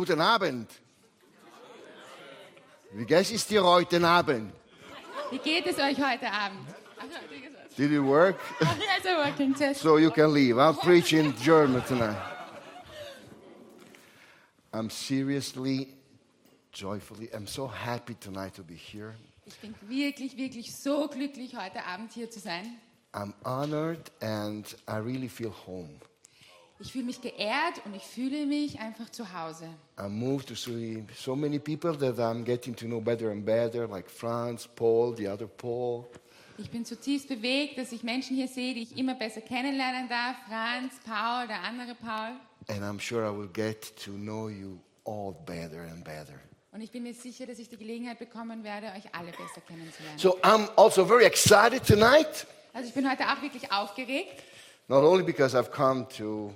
Guten Abend. Wie geht es dir heute Abend? Wie geht es euch heute Abend? Ach, ja, wie gesagt. Did it work? Yes, working test. So you can leave. I'll preach in German tonight. I'm seriously, joyfully, I'm so happy tonight to be here. Ich bin wirklich, wirklich so glücklich, heute Abend hier zu sein. I'm honored and I really feel home. Ich fühle mich geehrt und ich fühle mich einfach zu Hause. I'm moved to see so many people that I'm getting to know better and better, like Franz, Paul, the other Paul. Ich bin zutiefst bewegt, dass ich Menschen hier sehe, die ich immer besser kennenlernen darf. Franz, Paul, der andere Paul. And I'm sure I will get to know you all better and better. Und ich bin mir sicher, dass ich die Gelegenheit bekommen werde, euch alle besser kennenzulernen. So I'm also very excited tonight, Also ich bin heute auch wirklich aufgeregt. not only because I've come to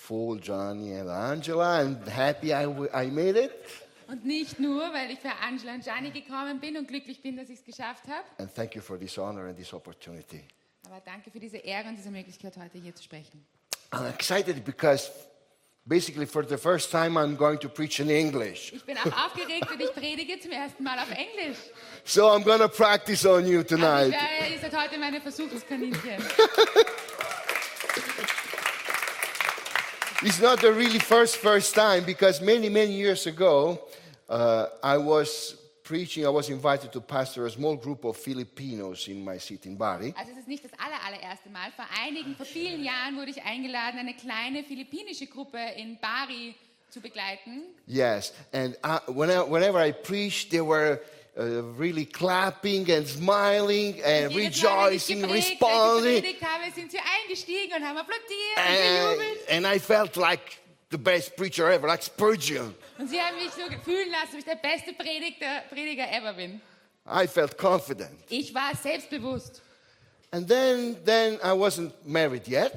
fool Johnny and Angela and happy I, I made it, Und nicht nur, weil ich für Angela und Gianni gekommen bin und glücklich bin, dass ich es geschafft habe. and thank you for this honor and this opportunity. Aber danke für diese Ehre und diese Möglichkeit, heute hier zu sprechen. I'm excited because basically for the first time I'm going to preach in English. Ich bin auch aufgeregt und ich predige zum ersten Mal auf Englisch. So I'm going to practice on you Also ich tonight. werde, ihr seid heute meine Versuchskaninchen. It's not the really first first time because many many years ago uh, I was preaching. I was invited to pastor a small group of Filipinos in my city in Bari, Also es ist nicht das aller, allererste Mal. Vor einigen, vor vielen Jahren wurde ich eingeladen, eine kleine philippinische Gruppe in Bari zu begleiten. Yes, and I, whenever, whenever I preached, there were uh, really clapping and smiling and Mal, rejoicing, geprägt, ich responding, haben and, and I felt like the best preacher ever, like Spurgeon. Und sie haben mich so fühlen lassen, dass ich der beste Prediger ever bin. I felt confident. Ich war selbstbewusst. And then, then I wasn't married yet.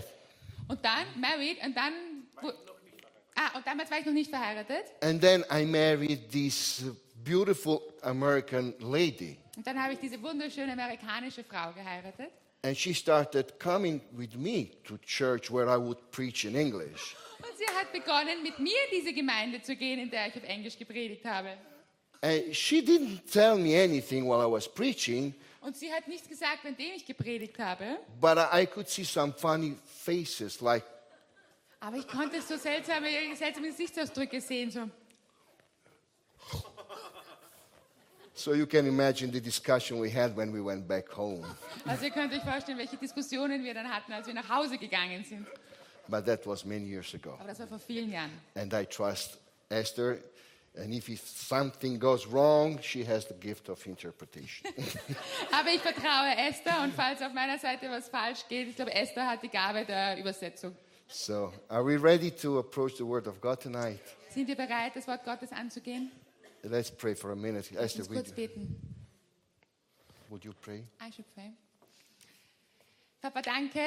Und dann, married, und dann... Ah, und damals war ich noch nicht verheiratet. And then I married this beautiful American lady. Und dann habe ich diese wunderschöne amerikanische Frau geheiratet. And she started coming with me to church where I would preach in English. Und sie hat begonnen, mit mir in diese Gemeinde zu gehen, in der ich auf Englisch gepredigt habe. And she didn't tell me anything while I was preaching, Und sie hat nichts gesagt, währenddem ich gepredigt habe. but I could see some funny faces, like, Aber ich konnte so seltsame, seltsame Gesichtsausdrücke sehen. So. So you can imagine the discussion we had when we went back home. Also ihr könnt euch vorstellen, welche Diskussionen wir dann hatten, als wir nach Hause gegangen sind. But that was many years ago. Aber das war vor vielen Jahren. And I trust Esther. And if something goes wrong, she has the gift of interpretation. Aber ich vertraue Esther und falls auf meiner Seite was falsch geht, ich glaube, Esther hat die Gabe der Übersetzung. so, are we ready to approach the Word of God tonight? Sind wir bereit, das Wort Gottes anzugehen? Let's pray for a minute. Lass uns kurz would, beten. would you pray? I should pray. Papa, danke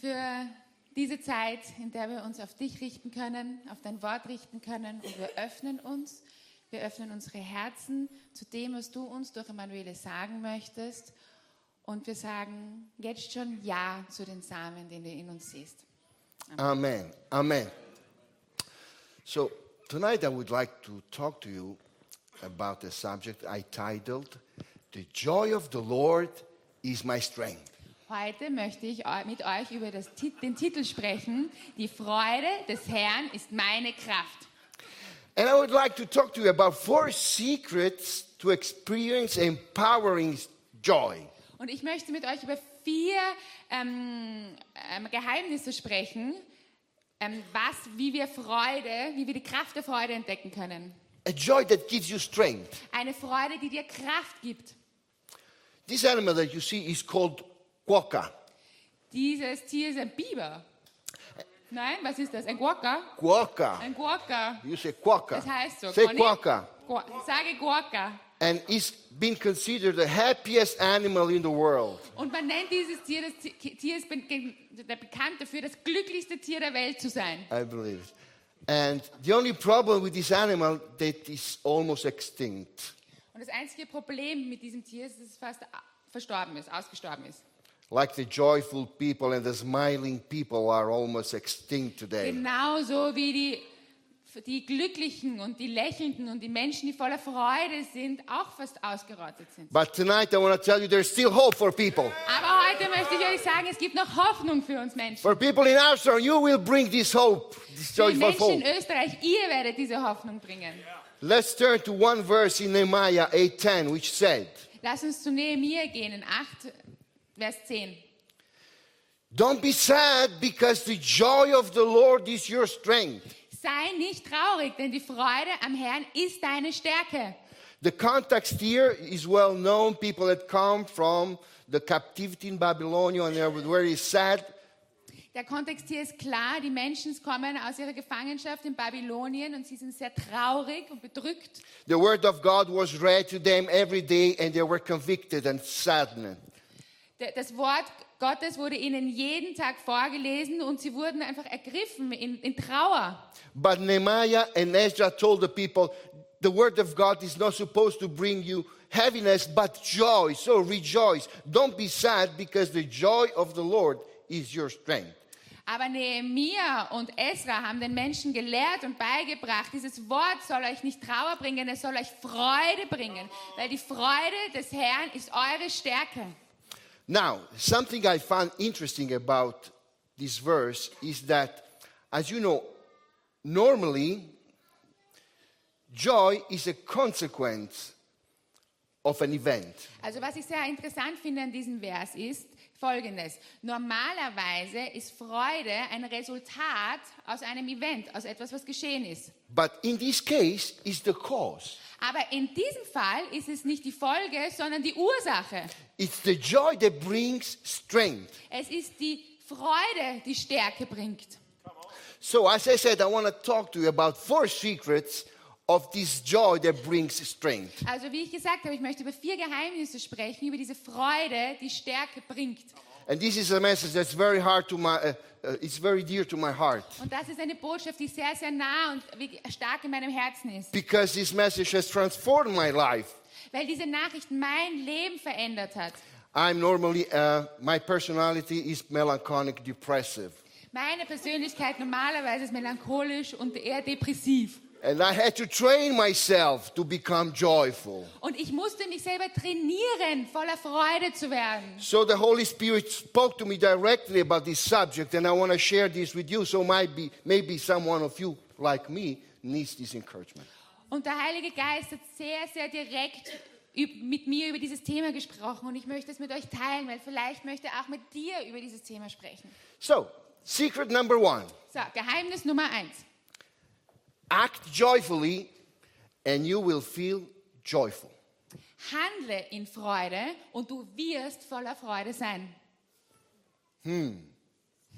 für diese Zeit, in der wir uns auf dich richten können, auf dein Wort richten können und wir öffnen uns. Wir öffnen unsere Herzen zu dem, was du uns durch Emanuele sagen möchtest. Und wir sagen jetzt schon Ja zu den Samen, den du in uns siehst. Amen. Amen. So, tonight I would like to talk to you about a subject I titled The Joy of the Lord is My Strength. Heute möchte ich mit euch über das, den Titel sprechen. Die Freude des Herrn ist meine Kraft. And I would like to talk to you about four secrets to experience empowering joy. Und ich möchte mit euch über vier ähm, ähm, Geheimnisse sprechen, ähm, was, wie wir Freude, wie wir die Kraft der Freude entdecken können. A joy that gives you strength. Eine Freude, die dir Kraft gibt. This animal that you see is called quokka. Dieses Tier ist ein Biber. Nein, was ist das? Ein Guaca? Quokka. Ein Guaca. You say quokka. Das heißt so. Say quokka. Sage Guaca. And it's been considered the happiest animal in the world. Und man nennt dieses Tier, das Tier ist bekannt dafür, das glücklichste Tier der Welt zu sein. I believe. And the only problem with this animal that is almost extinct. Und das einzige Problem mit diesem Tier ist, dass es fast a- verstorben ist, ausgestorben ist. Like the joyful people and the smiling people are almost extinct today. Genauso wie die die Glücklichen und die Lächelnden und die Menschen, die voller Freude sind, auch fast ausgerottet sind. But tonight I want to tell you there's still hope for people. Aber heute möchte ich euch sagen, es gibt noch Hoffnung für uns Menschen. For people in Amsterdam, you will bring this hope, this Für die joyful Menschen in hope. Österreich, ihr werdet diese Hoffnung bringen. Let's turn to one verse in Nehemiah 8:10 which said, Lass uns zu Nehemiah gehen, in 8, Vers 10. "Don't be sad because the joy of the Lord is your strength." Sei nicht traurig, denn die Freude am Herrn ist deine Stärke. The context here is well known. People had come from the captivity in Babylonia and they were very sad. Der Kontext hier ist klar, die Menschen kommen aus ihrer Gefangenschaft in Babylonien und sie sind sehr traurig und bedrückt. The word of God was read to them every day and they were convicted and saddened. Das Wort Gottes wurde ihnen jeden Tag vorgelesen und sie wurden einfach ergriffen in, in Trauer. But Nehemiah and Ezra told the people, the word of God is not supposed to bring you heaviness, but joy. So rejoice. Don't be sad because the joy of the Lord is your strength. Aber Nehemia und Esra haben den Menschen gelehrt und beigebracht, dieses Wort soll euch nicht Trauer bringen, es soll euch Freude bringen, weil die Freude des Herrn ist eure Stärke. Now, something I found interesting about this verse is that, as you know, normally joy is a consequence of an event. Also was ich sehr interessant finde an diesem Vers ist folgendes. Normalerweise ist Freude ein Resultat aus einem Event, aus etwas, was geschehen ist. But in this case, is the cause. Aber in diesem Fall ist es nicht die Folge, sondern die Ursache. It's the joy that brings strength. Es ist die Freude, die Stärke bringt. So, as I said, I want to talk to you about four secrets of this joy that brings strength. Also wie ich gesagt habe, ich möchte über vier Geheimnisse sprechen, über diese Freude, die Stärke bringt. And this is a message that's very hard to my, uh, uh, it's very dear to my heart. Und das ist eine Botschaft, die sehr, sehr nah und wie- stark in meinem Herzen ist. Because this message has transformed my life. Weil diese Nachricht mein Leben verändert hat. I'm normally, uh, my personality is melancholic, depressive. Meine Persönlichkeit normalerweise ist melancholisch und eher depressiv. And I had to train myself to become joyful. Und ich musste mich selber trainieren, voller Freude zu werden. So the Holy Spirit spoke to me directly about this subject, and I want to share this with you. So might be, maybe someone of you, like me, needs this encouragement. Und der Heilige Geist hat sehr, sehr direkt mit mir über dieses Thema gesprochen und ich möchte es mit euch teilen, weil vielleicht möchte auch mit dir über dieses Thema sprechen. So, secret number one So, Geheimnis Nummer eins. Act joyfully, and you will feel joyful. Handle in Freude und du wirst voller Freude sein. Hmm.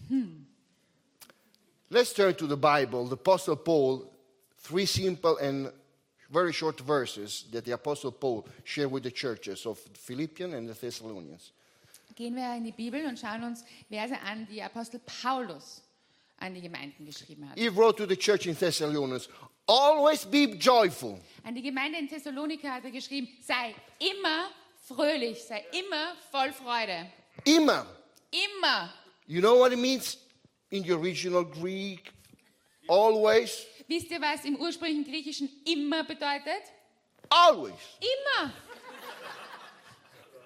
Hmm. Let's turn to the Bible. The Apostle Paul, three simple and very short verses that the Apostle Paul shared with the churches of Philippians and the Thessalonians. Gehen wir in die Bibel und schauen uns Verse an, die Apostel Paulus an die Gemeinden geschrieben hat. He wrote to the church in Thessalonians, always be joyful. An die Gemeinde in Thessalonika hat er geschrieben, sei immer fröhlich, sei immer voll Freude. Immer. Immer. You know what it means in the original Greek? Always. Wisst ihr, was im ursprünglichen Griechischen immer bedeutet? Always. Immer.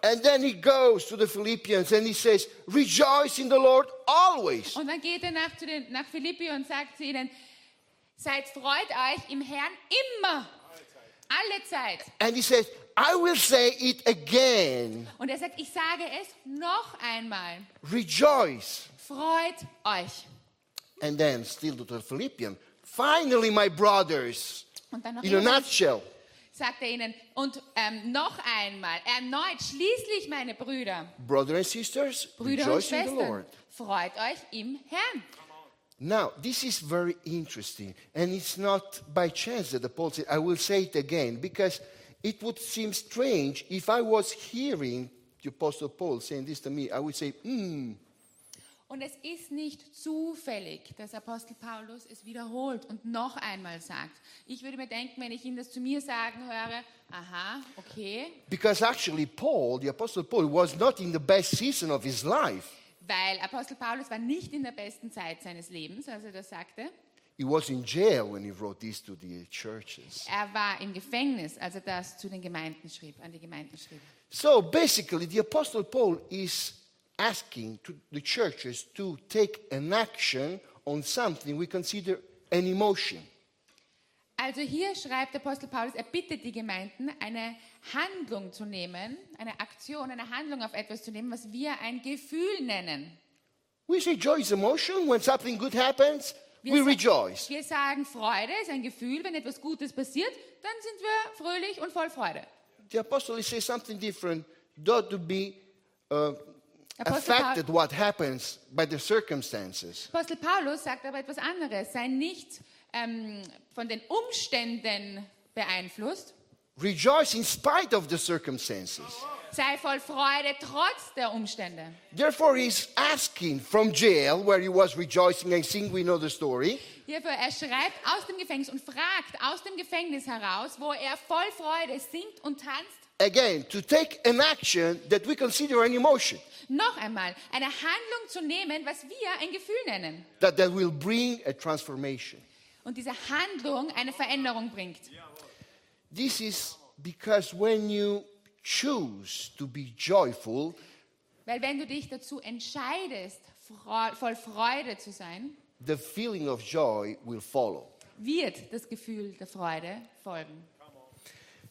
And then he goes to the Philippians and he says, Rejoice in the Lord always. Und dann geht er nach, zu den, nach Philippi und sagt zu ihnen, seid freut euch im Herrn immer. Alle Zeit. And he says, I will say it again. Und er sagt, ich sage es noch einmal. Rejoice. Freut euch. And then, still to the Philippians, finally, my brothers, Und dann noch in a nutshell, sagt er ihnen, und ähm, noch einmal, erneut, schließlich meine Brüder, brothers and sisters, Brüder und rejoice in the Schwestern, Lord. freut euch im Herrn. Now, this is very interesting, and it's not by chance that the Paul said, I will say it again, because it would seem strange if I was hearing the Apostle Paul saying this to me, I would say, hmm, Und es ist nicht zufällig, dass Apostel Paulus es wiederholt und noch einmal sagt. Ich würde mir denken, wenn ich ihn das zu mir sagen höre, aha, okay, because actually Paul, the Apostle Paul, was not in the best season of his life. weil Apostel Paulus war nicht in der besten Zeit seines Lebens, als er das sagte. he was in jail when he wrote this to the churches. Er war im Gefängnis, als er das zu den Gemeinden schrieb, an die Gemeinden schrieb. So basically, the Apostle Paul is asking to the churches to take an action on something we consider an emotion. Also hier schreibt der Apostel Paulus, er bittet die Gemeinden, eine Handlung zu nehmen, eine Aktion, eine Handlung auf etwas zu nehmen, was wir ein Gefühl nennen. We say joy is emotion. When something good happens, Wir, we rejoice. wir sagen, Freude ist ein Gefühl, wenn etwas Gutes passiert, dann sind wir fröhlich und voll Freude. The apostle is saying something different. To be uh, affected what happens by the circumstances. Apostel Paulus sagt aber etwas anderes, sei nicht ähm, von den Umständen beeinflusst, Rejoice in spite of the circumstances. sei voll Freude trotz der Umstände. Therefore, he's asking from jail, where he was rejoicing and sing, we know the story. Hierfür, er schreibt aus dem Gefängnis und fragt aus dem Gefängnis heraus, wo er voll Freude singt und tanzt, Again, to take an action that we consider an emotion, noch einmal eine Handlung zu nehmen, was wir ein Gefühl nennen. that, that will bring a transformation. Und diese Handlung eine Veränderung bringt. This is because when you choose to be joyful, Weil wenn du dich dazu entscheidest, voll Freude zu sein, the feeling of joy will follow. wird das Gefühl der Freude folgen.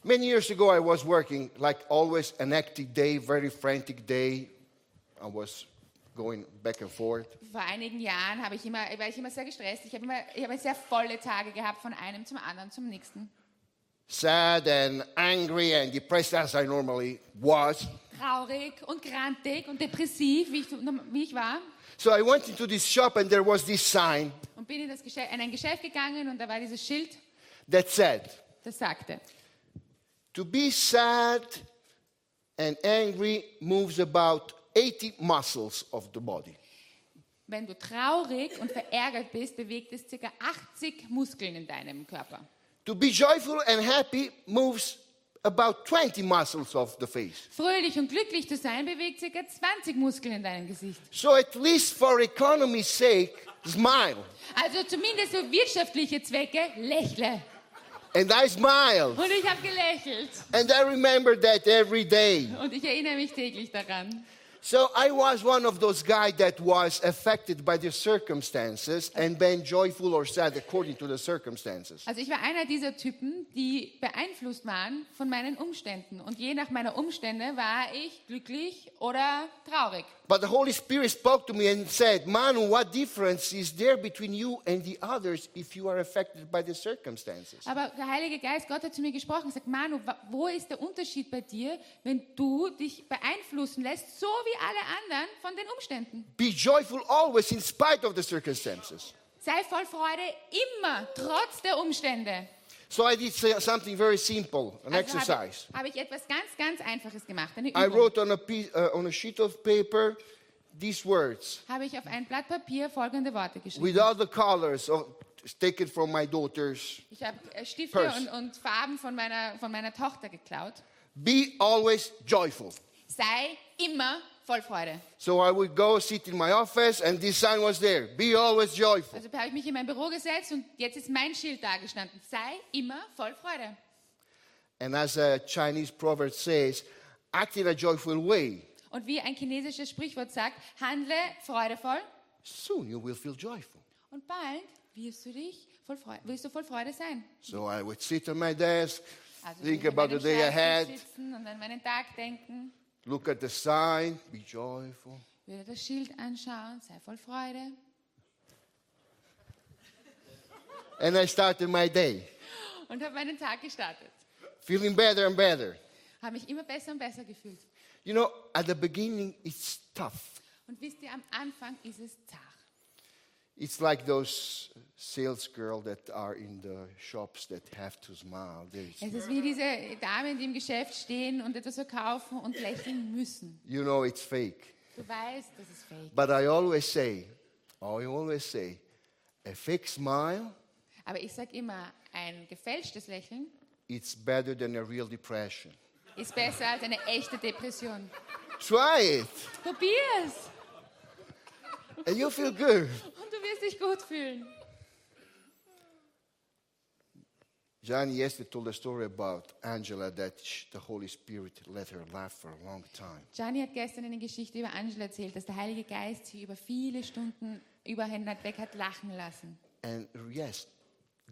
Many years ago, I was working, like always, an hectic day, very frantic day. I was going back and forth. Vor einigen Jahren habe ich immer, war ich immer sehr gestresst. Ich habe immer, ich habe sehr volle Tage gehabt, von einem zum anderen zum nächsten. Sad and angry and depressed as I normally was. Traurig und grantig und depressiv, wie ich, wie ich war. So I went into this shop and there was this sign Und bin in, das Geschäft, in ein Geschäft gegangen und da war dieses Schild, that said, das sagte, To be sad and angry moves about 80 muscles of the body. wenn du traurig und verärgert bist, bewegt es ca. 80 Muskeln in deinem Körper. To be joyful and happy moves about 20 muscles of the face. Fröhlich und glücklich zu sein, bewegt ca. 20 Muskeln in deinem Gesicht. So, at least for economy's sake, smile. Also zumindest für wirtschaftliche Zwecke, lächle. And I smiled. Und ich habe gelächelt. And I remember that every day. Und ich erinnere mich täglich daran. So I was one of those guys that was affected by the circumstances and been joyful or sad according to the circumstances. Also ich war einer dieser Typen, die beeinflusst waren von meinen Umständen. Und je nach meiner Umstände war ich glücklich oder traurig. But the Holy Spirit spoke to me and said, Manu, what difference is there between you and the others if you are affected by the circumstances? Aber der Heilige Geist, Gott hat zu mir gesprochen gesagt, Manu, wo ist der Unterschied bei dir, wenn du dich beeinflussen lässt, so wie alle anderen von den Umständen? Be joyful always in spite of the circumstances. Sei voll Freude immer, trotz der Umstände. So I did something very simple, an Also exercise. habe, habe ich etwas ganz, ganz Einfaches gemacht, eine I Übung. wrote on a, piece, uh, on a sheet of paper these words Habe ich auf ein Blatt Papier folgende Worte geschrieben. with all the colors of, taken from my daughters. Ich habe äh, Stifte und, und Farben von meiner, von meiner Tochter geklaut. Be always joyful. Sei immer voll Freude. So I would go sit in my office, and this sign was there. Be always joyful. Also habe ich mich in mein Büro gesetzt und jetzt ist mein Schild da gestanden. Sei immer voll Freude. And as a Chinese proverb says, act in a joyful way. Und wie ein chinesisches Sprichwort sagt, handle freudevoll Soon you will feel joyful. und bald wirst du dich voll Freude, wirst du voll Freude sein. So I would sit on my desk, Also think about the day ahead, sitzen und an meinen Tag denken, look at the sign, be joyful. würde das Schild anschauen, sei voll Freude. And I started my day, Und habe meinen Tag gestartet. feeling better and better. Habe mich immer besser und besser gefühlt. You know, at the beginning, it's tough. Und wisst ihr, am Anfang ist es zart. It's like those sales girls that are in the shops that have to smile. Es ist wie diese Damen, die im Geschäft stehen und etwas verkaufen und lächeln müssen. You know it's fake. Du weißt, das ist fake. But I always say, I always say, a fake smile, Aber ich sage immer, ein gefälschtes Lächeln it's better than a real depression. ist besser als eine echte Depression. Try it, Probier's and you feel good. wirst dich gut fühlen. Johnny yesterday told a story about Angela that the Holy Spirit let her laugh for a long time. Gianni hat gestern eine Geschichte über Angela erzählt, dass der Heilige Geist sie über viele Stunden über hinweg hat lachen lassen. And yes,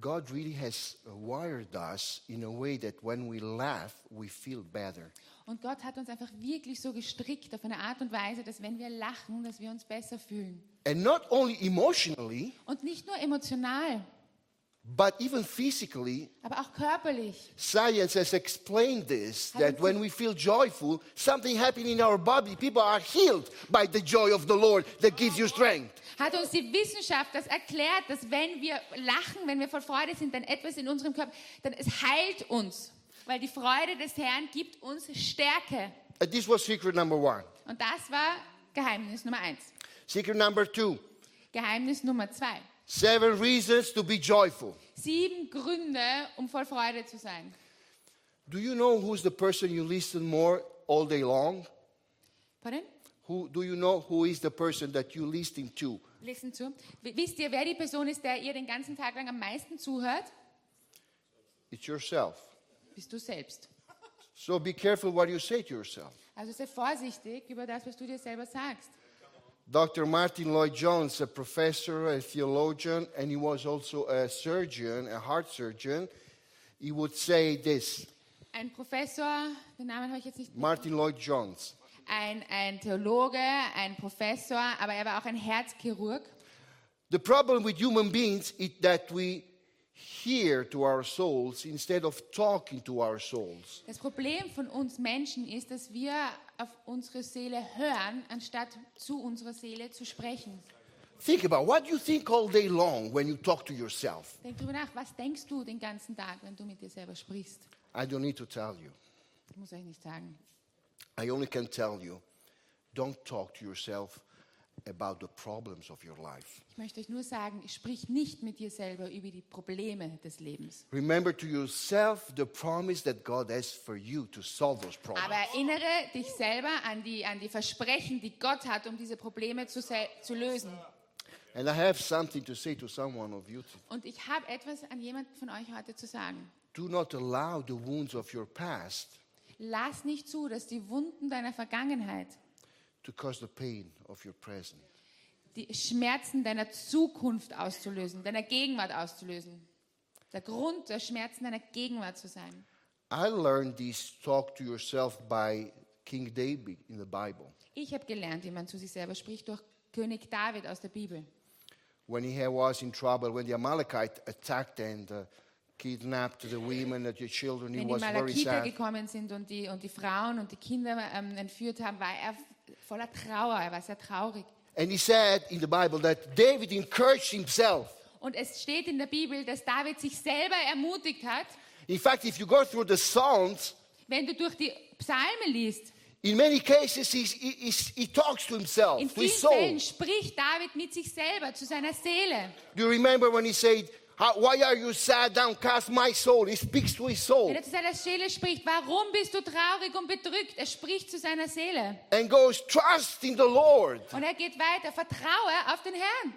God really has wired us in a way that when we laugh, we feel better. Und Gott hat uns einfach wirklich so gestrickt auf eine Art und Weise, dass wenn wir lachen, dass wir uns besser fühlen. And not only emotionally, Und nicht nur emotional, but even physically. aber auch körperlich. Science has explained this that when we feel joyful, something happens in our body. People are healed by the joy of the Lord that gives you strength. Hat uns die Wissenschaft das erklärt, dass wenn wir lachen, wenn wir voll Freude sind, dann etwas in unserem Körper, dann es heilt uns. Weil die Freude des Herrn gibt uns Stärke. And this was secret number one. Und das war Geheimnis Nummer eins. Secret number two Geheimnis Nummer zwei. seven reasons to be joyful. Sieben Gründe, um voll Freude zu sein. Do you know who's the person you listen more all day long? Pardon? Who, do you know who is the person that you listen to? Zu. W- Wisst ihr, wer die Person ist, der ihr den ganzen Tag lang am meisten zuhört? It's yourself. Bist du selbst. So be careful what you say to yourself. Also sei vorsichtig über das, was du dir selber sagst. Dr. Martin Lloyd Jones, a professor, a theologian, and he was also a surgeon, a heart surgeon, he would say this Ein Professor, den Namen habe ich jetzt nicht. Martin Lloyd Jones. Ein, ein Theologe, ein Professor, aber er war auch ein Herzchirurg. The problem with human beings is that we hear to our souls instead of talking to our souls. Das Problem von uns Menschen ist, dass wir auf unsere Seele hören, anstatt zu unserer Seele zu sprechen. Think about what you think all day long when you talk to yourself. Denk drüber nach, was denkst du den ganzen Tag, wenn du mit dir selber sprichst? I don't need to tell you. Ich muss euch nicht sagen. I only can tell you don't talk to yourself about the problems of your life. Ich möchte euch nur sagen, sprich nicht mit dir selber über die Probleme des Lebens. Remember to yourself the promise that God has for you to solve those problems. Aber erinnere dich selber an die, an die Versprechen, die Gott hat, um diese Probleme zu, zu lösen. And I have something to say to someone of you. Und ich habe etwas an jemanden von euch heute zu sagen. Do not allow the wounds of your past Lass nicht zu, dass die Wunden deiner Vergangenheit, to cause the pain of your present. die Schmerzen deiner Zukunft auszulösen, deiner Gegenwart auszulösen. Der Grund der Schmerzen deiner Gegenwart zu sein. I learned this talk to yourself by King David in the Bible. Ich habe gelernt, wie man zu sich selber spricht, durch König David aus der Bibel. When he was in trouble, when the Amalekite attacked and uh, kidnapped the women and the children, he Wenn die was very Malakiter sad. gekommen sind und die, und die Frauen und die Kinder ähm, entführt haben, war er voller Trauer, er war sehr traurig. And he said in the Bible that David encouraged himself. Und es steht in der Bibel, dass David sich selber ermutigt hat. In fact, if you go through the Psalms, Wenn du durch die Psalme liest, in many cases he, he, he- talks to himself, in to vielen. Fällen spricht David mit sich selber, zu seiner Seele. Do you remember when he said, "How- Why are you sad, downcast, my soul? He speaks to his soul Wenn er zu seiner Seele spricht, warum bist du traurig und bedrückt? Er spricht zu seiner Seele. and goes, Trust in the Lord. Und er geht weiter, vertraue auf den Herrn.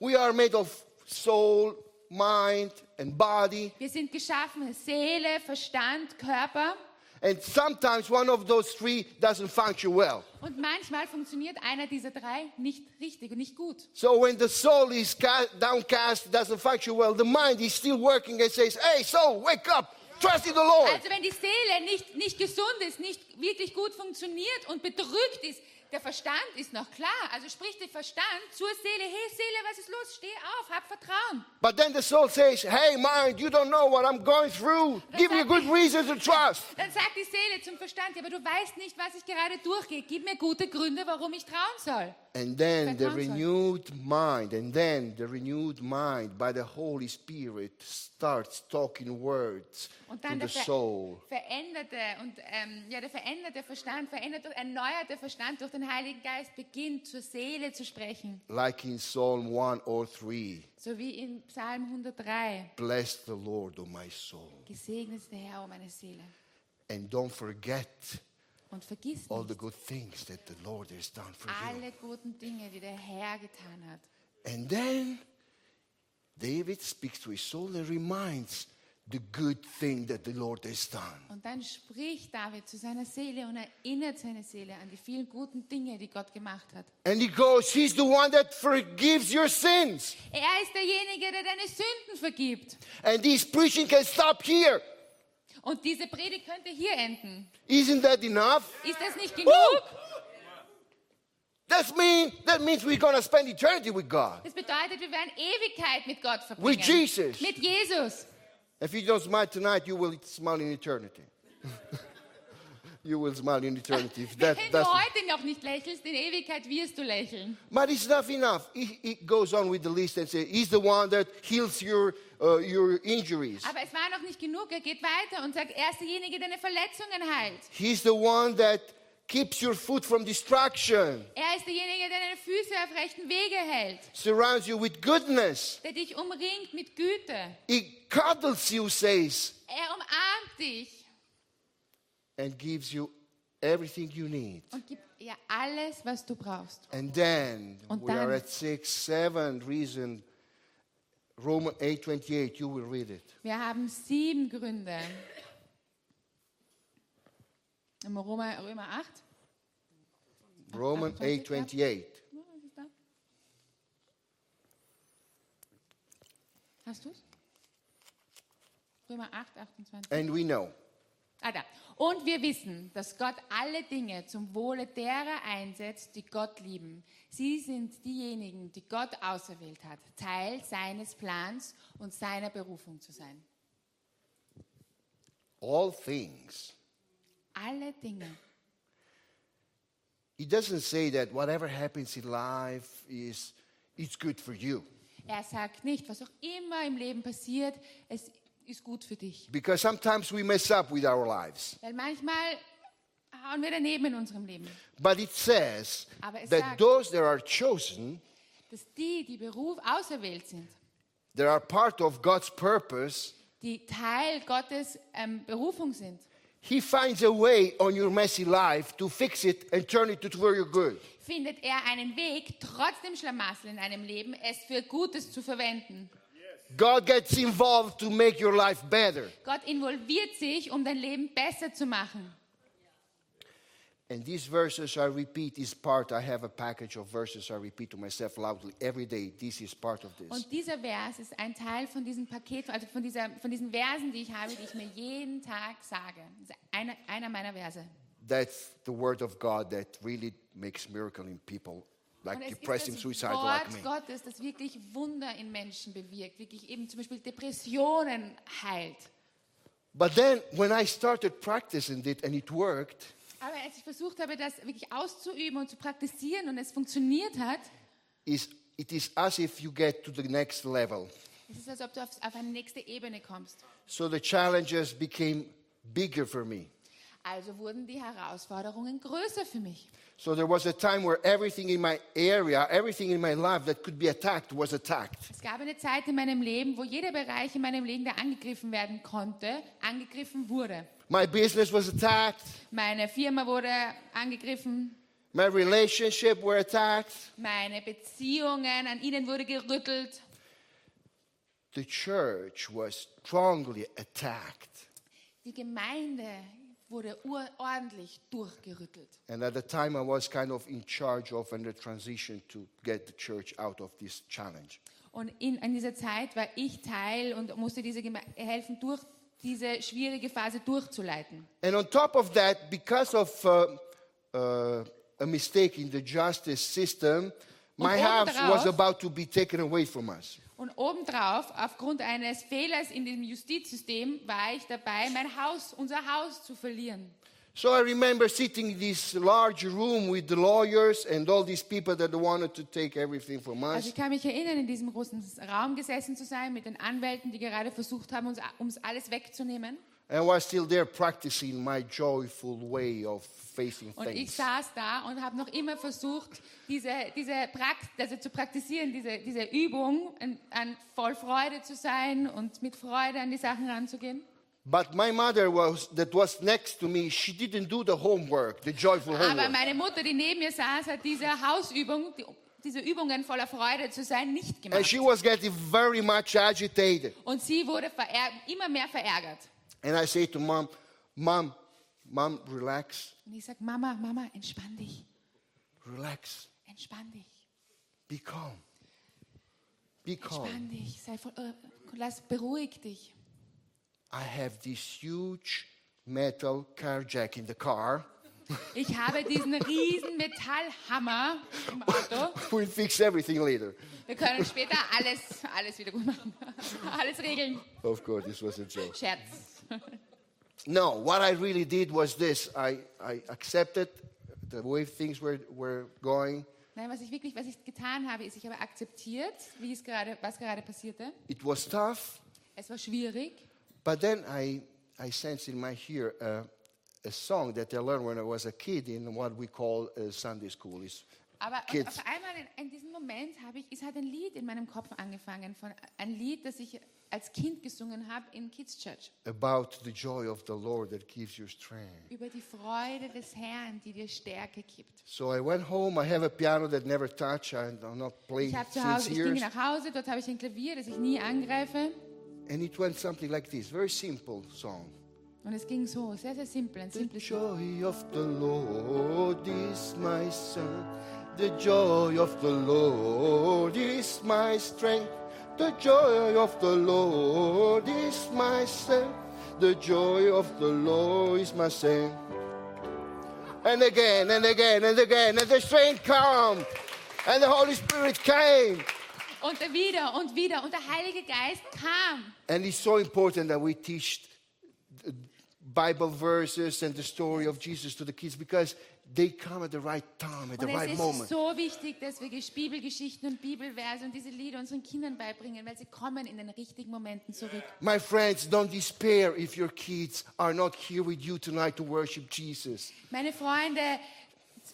We are made of soul, mind, and body. Wir sind geschaffen, Seele, Verstand, Körper. And sometimes one of those three doesn't function well. Und manchmal funktioniert einer dieser drei nicht richtig und nicht gut. So when the soul is ca- downcast, doesn't function well, the mind is still working and says, Hey, soul, wake up, trust in the Lord. Also wenn die Seele nicht, nicht gesund ist, nicht wirklich gut funktioniert und bedrückt ist, der Verstand ist noch klar. Also spricht der Verstand zur Seele, hey Seele, was ist los? Steh auf, hab Vertrauen. But then the soul says, Hey, mind, you don't know what I'm going through. Give me a good reason to trust. Dann sagt die Seele zum Verstand, ja, aber du weißt nicht, was ich gerade durchgehe. Gib mir gute Gründe, warum ich trauen soll. And then the renewed mind, and then the renewed mind by the Holy Spirit starts talking words Und to dann the der ver soul. veränderte und ähm, ja, der veränderte Verstand, veränderte, erneuerte Verstand durch den Heiligen Geist beginnt zur Seele zu sprechen. Like in Psalm 103 So wie in Psalm 103. Bless the Lord, O my soul. Gesegnet ist der Herr, o meine Seele. And don't forget Und vergiss all the good things that the Lord has done for you. alle guten Dinge, die der Herr getan hat. And then David speaks to his soul and reminds the good thing that the Lord has done. Und dann spricht David zu seiner Seele und erinnert seine Seele an die vielen guten Dinge, die Gott gemacht hat. And he goes, He's the one that forgives your sins. Er ist derjenige, der deine Sünden vergibt. And this preaching can stop here. Und diese Predigt könnte hier enden. Isn't that enough? Ist das nicht genug? That's mean, that means we're going to spend eternity with God. Das bedeutet, wir werden Ewigkeit mit Gott verbringen. With Jesus. Mit Jesus. If you don't smile tonight, you will smile in eternity. you will smile in eternity. If that, Wenn du heute noch nicht lächelst, in Ewigkeit wirst du lächeln. but it's not enough. It, it goes on with the list and says, He's the one that heals your, uh, your injuries. Aber es war noch nicht genug. Er geht weiter und sagt, er ist derjenige, der deine Verletzungen heilt. He's the one that keeps your foot from destruction, Er ist derjenige, der deine Füße auf rechten Wege hält. surrounds you with goodness. Der dich umringt mit Güte. He cuddles you, says, Er umarmt dich and gives you everything you need. und gibt dir alles, was du brauchst. And then Und we are dann- at six, seven reason. Romans 8:28. You will read it. Wir haben sieben Gründe. Im Römer, Römer 8. Romans 8:28. Was ist da? Hast du es? Römer 8, 28. And we know Ah, da. Und wir wissen, dass Gott alle Dinge zum Wohle derer einsetzt, die Gott lieben. Sie sind diejenigen, die Gott auserwählt hat, Teil seines Plans und seiner Berufung zu sein. all things. Alle Dinge. He doesn't say that whatever happens in life is it's good for you. Er sagt nicht, was auch immer im Leben passiert, es ist gut für dich. Because sometimes we mess up with our lives. Weil manchmal hauen wir daneben in unserem Leben. But it says Aber es that sagt- those that are chosen, Dass die, die Beruf auserwählt sind, that are part of God's purpose, die Teil Gottes ähm, Berufung sind, He finds a way on your messy life to fix it and turn it to where you're good. findet er einen Weg, trotz dem Schlamassel in deinem Leben, es für Gutes zu verwenden. God gets involved to make your life better. Gott involviert sich, um dein Leben besser zu machen. And these verses I repeat is part, I have a package of verses I repeat to myself loudly every day. This is part of this. Und dieser Vers ist ein Teil von diesem Paket, also von, dieser, von diesen Versen, die ich habe, die ich mir jeden Tag sage. Das ist einer, einer meiner Verse. That's the word of God that really makes miracle in people, like Und es depressed and ist das suicidal Wort like me. Gottes, das wirklich Wunder in Menschen bewirkt, wirklich eben zum Beispiel Depressionen heilt. But then when I started practicing it and it worked, Aber als ich versucht habe, das wirklich auszuüben und zu praktizieren und es funktioniert hat, is it is as if you get to the next level. es ist, als ob du auf, auf eine nächste Ebene kommst. So the challenges became bigger for me. Also wurden die Herausforderungen größer für mich. So there was a time where everything in my area, everything in my life that could be attacked was attacked. Es gab eine Zeit in meinem Leben, wo jeder Bereich in meinem Leben, der angegriffen werden konnte, angegriffen wurde. My business was attacked. Meine Firma wurde angegriffen, My relationship were attacked. meine Beziehungen, an ihnen wurde gerüttelt. The church was strongly attacked. Die Gemeinde wurde ur- ordentlich durchgerüttelt. And at the time, I was kind of in charge of and the transition to get the church out of this challenge. Und in, in dieser Zeit war ich Teil und musste diese Geme helfen, durch diese schwierige Phase durchzuleiten. And on top of that, because of uh, uh, a mistake in the justice system, my Und house obendrauf- was about to be taken away from us. Und obendrauf, aufgrund eines Fehlers in dem Justizsystem, war ich dabei, mein Haus, unser Haus zu verlieren. So I remember sitting in this large room with the lawyers and all these people that wanted to take everything from Also us. ich kann mich erinnern, in diesem großen Raum gesessen zu sein mit den Anwälten, die gerade versucht haben, uns, uns alles wegzunehmen. And was still there practicing my joyful way of facing Und ich things. saß da und habe noch immer versucht, diese, diese Prax also zu praktizieren, diese, diese Übung, an, an voll Freude zu sein und mit Freude an die Sachen ranzugehen. But my mother was that was next to me, she didn't do the homework, the joyful Aber homework. meine Mutter, die neben mir saß, hat diese Hausübung, die diese Übungen voller Freude zu sein nicht And gemacht. she was getting very much agitated. Und sie wurde immer mehr verärgert. And I say to mom, Mom, Mom, relax, Und ich sage, Mama, Mama, entspann dich, relax, entspann dich, be calm. Be calm. entspann dich, sei voll, äh, lass, beruhig dich. I have this huge metal car jack in the car. Ich habe diesen riesen Metallhammer im Auto. We'll fix everything later. Wir können später alles, alles wieder gut machen. Alles regeln. Of course, this was a joke. Scherz. No, what I really did was this I, I accepted the way things were, were going. Nein, was ich wirklich, was ich getan habe, ist, ich habe akzeptiert, wie es gerade, was gerade passierte. It was tough, Es war schwierig. But then I, I sensed in my ear uh, a song that I learned when I was a kid in what we call uh, Sunday school. It's Aber Kids. auf einmal in, in diesem Moment habe ich, es hat ein Lied in meinem Kopf angefangen, von, ein Lied, das ich als Kind gesungen habe in Kids Church. about the joy of the Lord that gives you strength. Über die Freude des Herrn, die dir Stärke gibt. So I went home. I have a piano that never touched. I'm not playing Ich habe zu Hause, ich ging nach Hause, dort habe ich ein Klavier, das ich nie angreife. And it went something like this very simple song. Und es ging so, sehr, sehr simpel, ein The simples Lied. joy of the Lord is my son. The joy of the Lord is my strength. The joy of the Lord is my strength. The joy of the Lord is my strength. And again and again and again, and the strength come, and the Holy Spirit came. Und wieder und wieder und der Heilige Geist kam. And it's so important that we teach Bible verses and the story of Jesus to the kids because they come at the right time, at the right es ist moment. so wichtig, dass wir Bibelgeschichten und Bibelverse und diese Lieder unseren Kindern beibringen, weil sie kommen in den richtigen Momenten zurück. My friends, don't despair if your kids are not here with you tonight to worship Jesus. Meine Freunde,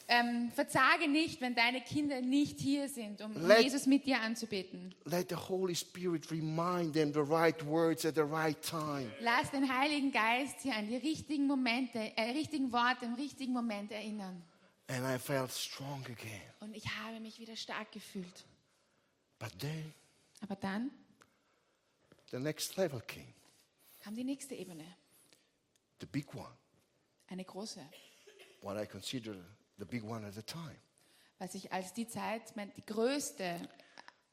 ähm, verzage nicht, wenn deine Kinder nicht hier sind, um, Let- Jesus mit dir anzubeten. Let the Holy Spirit remind them the right words at the right time. Lass den Heiligen Geist hier an die richtigen Momente, äh, richtigen Worte im richtigen Moment erinnern. And I felt strong again. Und ich habe mich wieder stark gefühlt. But then Aber dann the next level came kam die nächste Ebene, the big one, eine große, what I consider the big one at the time. was ich als die Zeit, mein- die größte,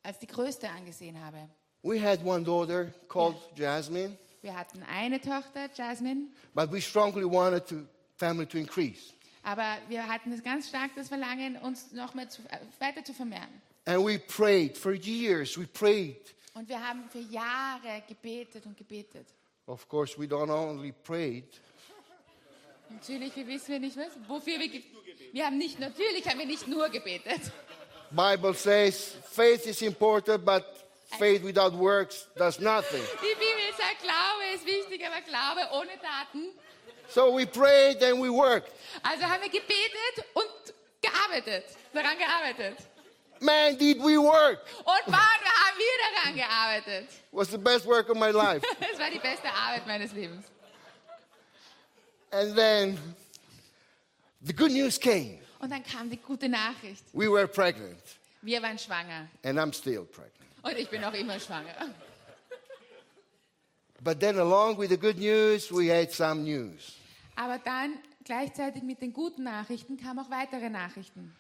als die größte angesehen habe. We had one daughter called Jasmine, Wir hatten eine Tochter, Jasmine, but we strongly wanted to family to increase. aber wir hatten das ganz stark das Verlangen, uns noch mehr zu, äh, weiter zu vermehren. And we prayed for years. We prayed. Und wir haben für Jahre gebetet und gebetet. Of course, we don't only prayed, Natürlich, wir wissen wir nicht was, wofür wir ge- wir haben nicht natürlich haben wir nicht nur gebetet. Bible says faith is important, but faith without works does nothing. Die Bibel sagt, Glaube ist wichtig, aber Glaube ohne Taten. So we prayed and we worked. Also haben wir gebetet und gearbeitet, daran gearbeitet. Man, did we work! Und Mann, wir haben wir daran gearbeitet. was the best work of my life. Das war die beste Arbeit meines Lebens. And then the good news came. Und dann kam die gute Nachricht. We were pregnant, Wir waren schwanger. and I'm still pregnant. Und ich bin auch immer schwanger. But then, along with the good news, we had some news. Aber dann gleichzeitig mit den guten Nachrichten kamen auch weitere Nachrichten.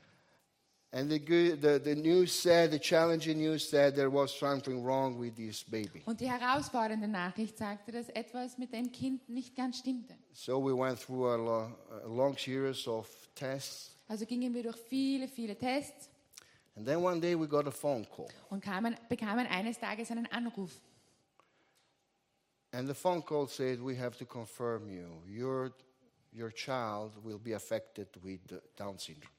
And the, good, the, the news said, the challenging news said there was something wrong with this baby. Und die herausfordernde Nachricht sagte, dass etwas mit dem Kind nicht ganz stimmte. So we went through a, lo- a long series of tests. Also gingen wir durch viele, viele Tests And then one day we got a phone call. und kamen, bekamen eines Tages einen Anruf. And the phone call said, We have to confirm you. Your, your child will be affected with Down syndrome.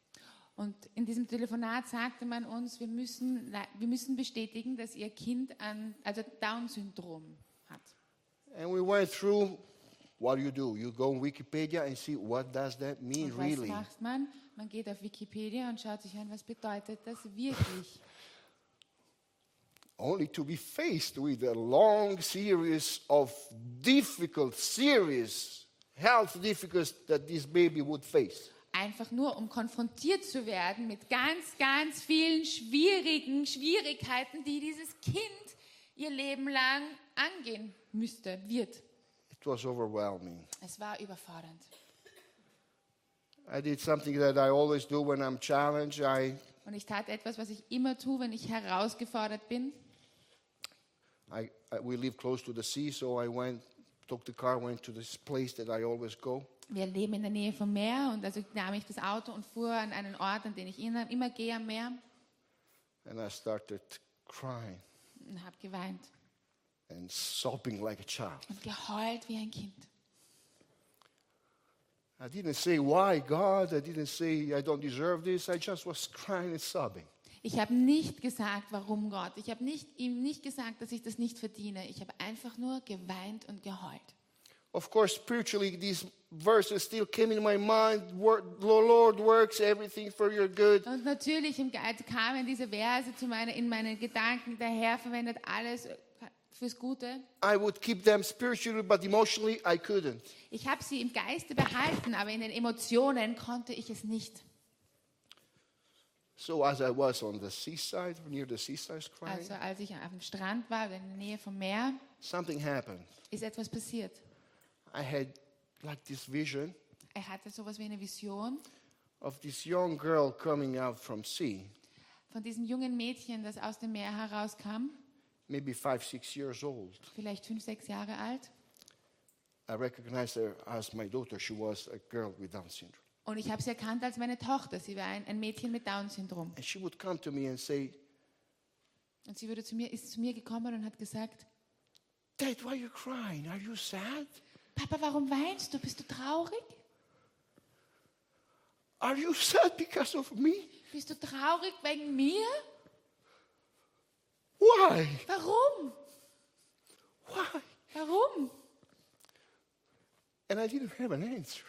Und in diesem Telefonat sagte man uns, wir müssen, wir müssen bestätigen, dass ihr Kind an, also Down-Syndrom hat. And we went through what you do? You go on Wikipedia and see what does that mean Und was really. macht man? Man geht auf Wikipedia und schaut sich an, was bedeutet das wirklich? Only to be faced with a long series of difficult, serious health difficulties that this baby would face. Einfach nur um konfrontiert zu werden mit ganz, ganz vielen schwierigen Schwierigkeiten, die dieses Kind ihr Leben lang angehen müsste, wird. It was overwhelming. Es war überfordernd. I did something that I always do when I'm challenged. I, Und ich tat etwas, was ich immer tue, wenn ich herausgefordert bin. I, I, we live close to the sea, so I went, took the car, went to this place that I always go. Wir leben in der Nähe vom Meer und also nahm ich das Auto und fuhr an einen Ort, an den ich immer, gehe am Meer And I started crying und habe geweint and sobbing like a child. und geheult wie ein Kind. I didn't say, Why, God? I didn't say, I don't deserve this. I just was crying and sobbing. Ich habe nicht gesagt, warum Gott. Ich habe nicht, ihm nicht gesagt, dass ich das nicht verdiene. Ich habe einfach nur geweint und geheult. Of course, spiritually, these verses still came in my mind. The Lord works everything for your good. Und natürlich kamen diese Verse zu meine, in meinen Gedanken. Der Herr verwendet alles fürs Gute. I would keep them spiritually, but emotionally, I couldn't. Ich habe sie im Geiste behalten, aber in den Emotionen konnte ich es nicht. So, as I was on the seaside, near the seaside, crying, Also als ich auf dem Strand war, in der Nähe vom Meer, something happened. ist etwas passiert. I had like this vision Er hatte sowas wie eine Vision of this young girl coming out from sea, von diesem jungen Mädchen, das aus dem Meer herauskam, maybe five, six years old. vielleicht fünf, sechs Jahre alt. I recognized her as my daughter. She was a girl with Down syndrome. Und ich habe sie erkannt als meine Tochter. Sie war ein, ein Mädchen mit Down-Syndrom. And she would come to me and say, Und sie wurde zu mir, ist zu mir gekommen und hat gesagt, Dad, why are you crying? Are you sad? Papa, warum weinst du? Bist du traurig? Are you sad because of me? Bist du traurig wegen mir? Why? Warum? Why? Warum? And I didn't have an answer.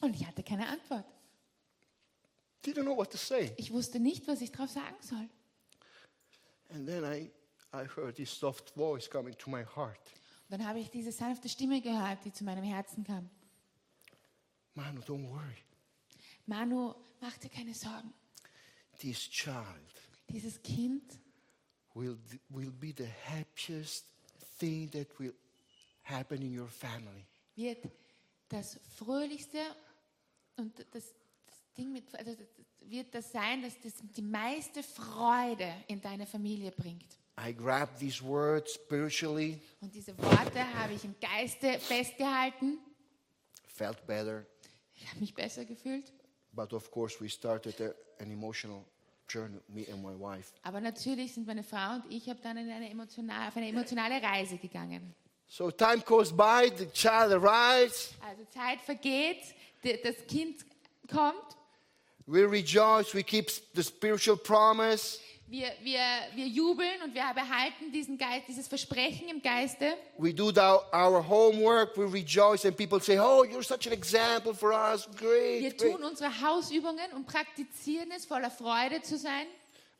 Und ich hatte keine Antwort. Didn't know what to say. Ich wusste nicht, was ich darauf sagen soll. And then I, I heard this soft voice coming to my heart. Dann habe ich diese sanfte Stimme gehört, die zu meinem Herzen kam. Manu, don't worry. Manu, mach dir keine Sorgen. This child Dieses Kind will, will be the happiest thing that will happen in your family. wird das fröhlichste und das, das Ding mit, also das wird das sein, dass das die meiste Freude in deine Familie bringt. I grabbed these words spiritually, Und diese Worte habe ich im Geiste festgehalten. felt better, Ich habe mich besser gefühlt. but of course, we started an emotional journey, me and my wife. Aber natürlich sind meine Frau und ich habe dann in eine emotional, auf eine emotionale Reise gegangen. So time goes by, the child arrives, Also Zeit vergeht, das Kind kommt, we rejoice, we keep the spiritual promise, wir, wir, wir jubeln und wir behalten diesen Geist, dieses Versprechen im Geiste. we do our homework, we rejoice, and people say, Oh, you're such an example for us. Wir Great. great. tun unsere Hausübungen und praktizieren es, voller Freude zu sein.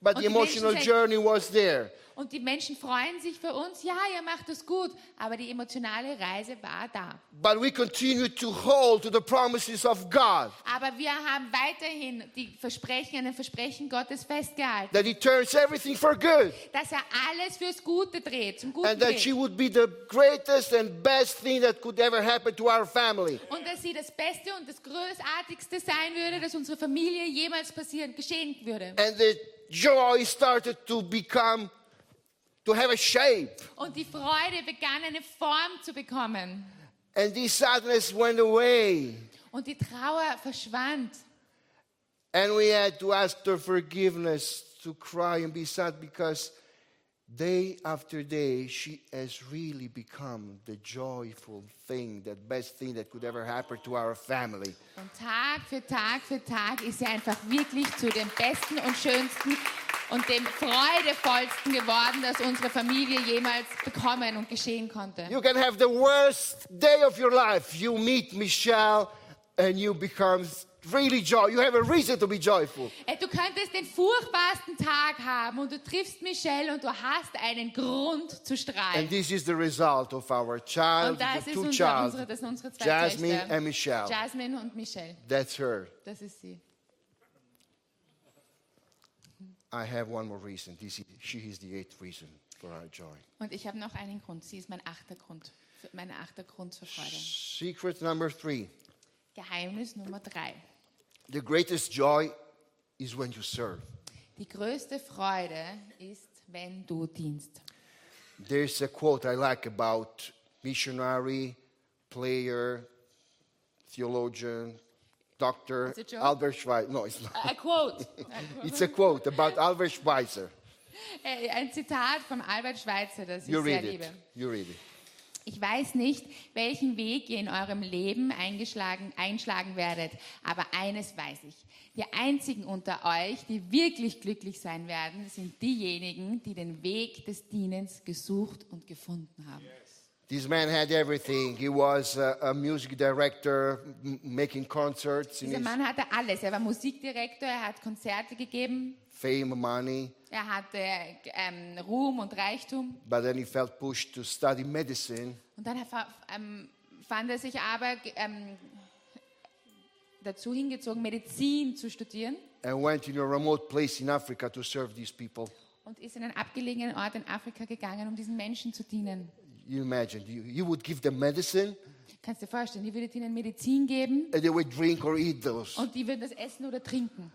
But the emotional journey was there. Und die Menschen freuen sich für uns, ja, ihr macht es gut. Aber die emotionale Reise war da. But we continue to hold to the promises of God Aber wir haben weiterhin die Versprechen, an den Versprechen Gottes festgehalten, that He turns everything for good dass er alles fürs Gute dreht, zum Guten and that she dreht. would be the greatest and best thing that could ever happen to our family. Und dass sie das Beste und das Großartigste sein würde, das unserer Familie jemals passieren, geschehen würde. And the joy started to become, to have a shape. Und die Freude begann eine Form zu bekommen. And the sadness went away. Und die Trauer verschwand. And we had to ask for forgiveness to cry and be sad because day after day she has really become the joyful thing, the best thing that could ever happen to our family. Und Tag für Tag für Tag ist sie einfach wirklich zu dem Besten und Schönsten und dem Freudevollsten geworden, das unsere Familie jemals bekommen und geschehen konnte. You can have the worst day of your life. You meet Michelle and you become really joy. You have a reason to be joyful. Äh, Du könntest den furchtbarsten Tag haben und du triffst Michelle und du hast einen Grund zu And strahlen. this is the result of our child, Und das the ist two unser, child, unsere, das sind unsere zwei Jasmine Töchter. and Michelle. Jasmine und Michelle. That's her. Das ist sie. I have one more reason. This is, she is the eighth reason for our joy. Und ich habe noch einen Grund. Sie ist mein achter Grund. Mein achter Grund zur Freude. Secret number three. Geheimnis Nummer drei. The greatest joy is when you serve. Die größte Freude ist, wenn du dienst. There's a quote I like about missionary, player, theologian, doctor It's a joke? Albert Schweitzer. No, it's not. A quote. It's a quote about Albert Schweitzer. Ein Zitat von Albert Schweitzer, das ich You sehr read liebe. it. You read it. Ich weiß nicht, welchen Weg ihr in eurem Leben eingeschlagen, einschlagen werdet, aber eines weiß ich. Die einzigen unter euch, die wirklich glücklich sein werden, sind diejenigen, die den Weg des Dienens gesucht und gefunden haben. This man had everything. He was a, a music director, making concerts, Dieser Mann hatte alles. Er war Musikdirektor, er hat Konzerte gegeben, fame, money. er hatte ähm, Ruhm und Reichtum. But then he felt pushed to study medicine. Und dann ähm, fand er sich aber ähm, dazu hingezogen, Medizin zu studieren and went in a remote place in Africa to serve these people. und ist in einen abgelegenen Ort in Afrika gegangen, um diesen Menschen zu dienen. You imagine, you, you would give them medicine Kannst du dir vorstellen, die würde ihnen Medizin geben and they would drink or eat those. und die würden das essen oder trinken.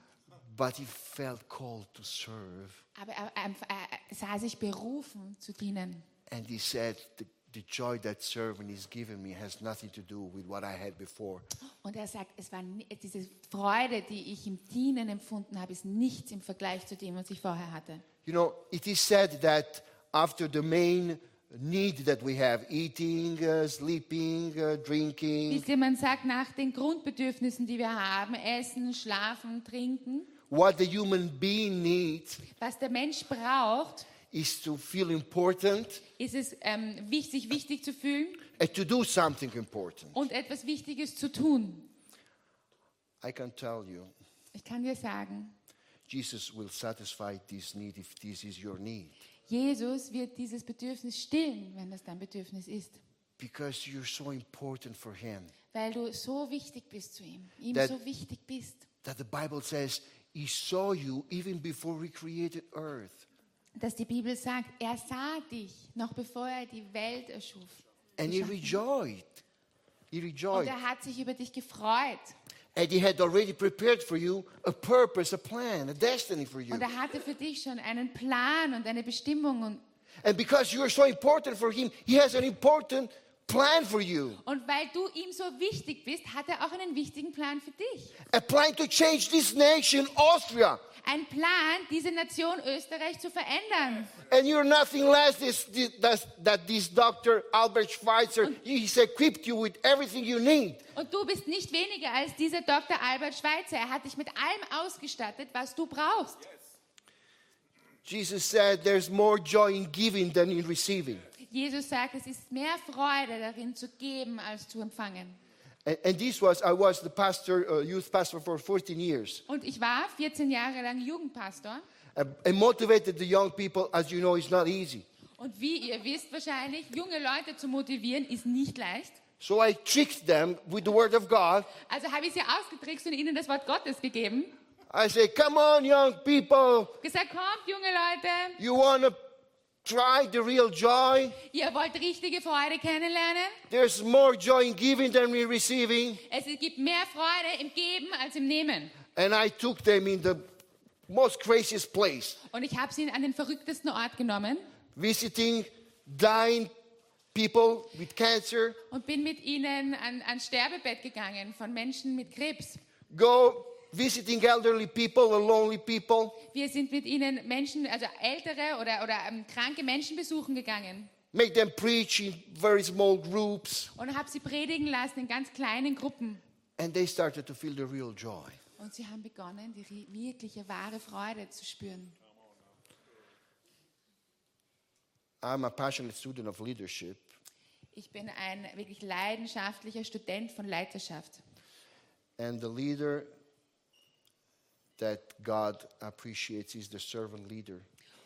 But he felt called to serve. Aber er, er, er sah sich berufen zu dienen. And he said, the, the joy that serving is given me has nothing to do with what I had before. Und er sagt, es war diese Freude, die ich im Dienen empfunden habe, ist nichts im Vergleich zu dem, was ich vorher hatte. You know, it is said that after the main need that we have, eating, uh, sleeping, uh, drinking, Wisst ihr, man sagt nach den Grundbedürfnissen, die wir haben, essen, schlafen, trinken, what the human being needs was der Mensch braucht, is to feel important ist es ähm, wichtig, wichtig zu fühlen and to do something important. und etwas Wichtiges zu tun. I can tell you, Ich kann dir sagen, Jesus will satisfy this need if this is your need. Jesus wird dieses Bedürfnis stillen, wenn das dein Bedürfnis ist. Because you're so important for Him. Weil du so wichtig bist zu ihm, ihm That- so wichtig bist. That the Bible says He saw you even before He created earth. Dass die Bibel sagt, er sah dich, noch bevor er die Welt erschuf. And He rejoiced. He Und rejoiced. er hat sich über dich gefreut. And He had already prepared for you a purpose, a plan, a destiny for you. Und er hatte für dich schon einen Plan und eine Bestimmung. Und, And because you are so important for Him, He has an important plan for you. und weil du ihm so wichtig bist, hat er auch einen wichtigen Plan für dich. A plan to change this nation, Austria. Ein Plan, diese Nation Österreich zu verändern. And you're nothing less this, this, that, this Dr. Albert Schweitzer, he's equipped you with everything you need. Und du bist nicht weniger als dieser Dr. Albert Schweitzer. Er hat dich mit allem ausgestattet, was du brauchst. Jesus said there's more joy in giving than in receiving. Jesus sagt, es ist mehr Freude darin zu geben, als zu empfangen. And, this was, I was the pastor, uh, youth pastor for 14 years. Und ich war 14 Jahre lang Jugendpastor. And, and motivated the young people, as you know, it's not easy. Und wie ihr wisst wahrscheinlich, junge Leute zu motivieren, ist nicht leicht. So I tricked them with the word of God. Also habe ich sie ausgetrickst und ihnen das Wort Gottes gegeben. I say, come on, young people. Gesagt, kommt, junge Leute, You want to try the real joy? ihr wollt richtige Freude kennenlernen. There's more joy in giving than in receiving. Es gibt mehr Freude im Geben als im Nehmen. And I took them in the most craziest place, Und ich habe sie an den verrücktesten Ort genommen visiting dying people with cancer. und bin mit ihnen an, ans Sterbebett gegangen von Menschen mit Krebs. Go visiting elderly people or lonely people. Wir sind mit ihnen Menschen, also ältere oder, oder ähm, kranke Menschen besuchen gegangen Make them preach in very small groups. und habe sie predigen lassen in ganz kleinen Gruppen. And they started to feel the real joy. Und sie haben begonnen, die wirkliche, wahre Freude zu spüren. I'm a passionate student of leadership. Ich bin ein wirklich leidenschaftlicher Student von Leiterschaft. And the leader that God appreciates is the servant leader.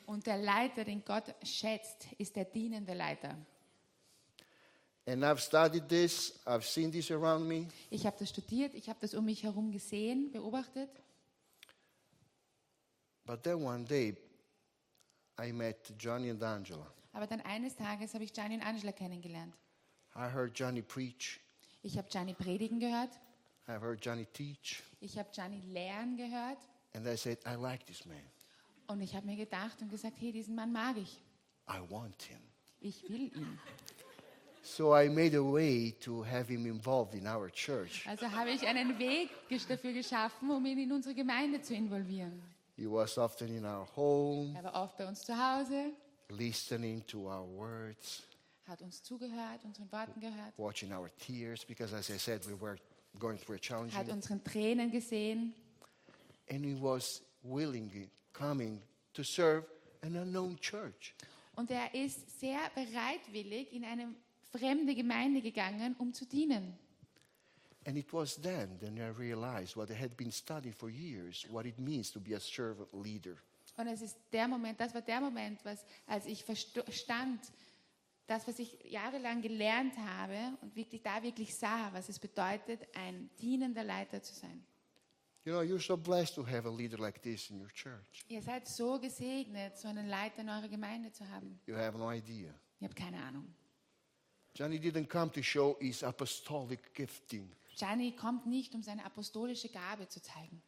Und der Leiter, den Gott schätzt, ist der dienende Leiter. And I've studied this, I've seen this around me. Ich habe das studiert, ich habe das um mich herum gesehen, beobachtet. But then one day, I met Johnny and Angela. Aber dann eines Tages habe ich Gianni und Angela kennengelernt. I heard Johnny preach. Ich habe Gianni predigen gehört, I've heard Johnny teach. ich habe Gianni lehren gehört And I said, I like this man. und ich habe mir gedacht und gesagt, hey, diesen Mann mag ich. I want him. Ich will ihn. So I made a way to have him involved in our church. Also habe ich einen Weg dafür geschaffen, um ihn in unsere Gemeinde zu involvieren. He was often in our home, Er war oft bei uns zu Hause, listening to our words, hat uns zugehört, unseren Worten gehört, watching our tears, because as I said, we were going through a hat challenging. unseren Tränen gesehen And he was willingly coming to serve an unknown church. und er ist sehr bereitwillig in eine fremde Gemeinde gegangen, um zu dienen. And it was then that I realized what I had been studying for years, what it means to be a servant leader. Und es ist der Moment, das war der Moment, was, als ich verstand, das, was ich jahrelang gelernt habe und wirklich da wirklich sah, was es bedeutet, ein dienender Leiter zu sein. You know, you're so blessed to have a leader like this in your church. Ihr seid so gesegnet, so einen Leiter in eurer Gemeinde zu haben. You have no idea. Ihr habt keine Ahnung. Johnny didn't come to show his apostolic gifting. Gianni kommt nicht, um seine apostolische Gabe zu zeigen.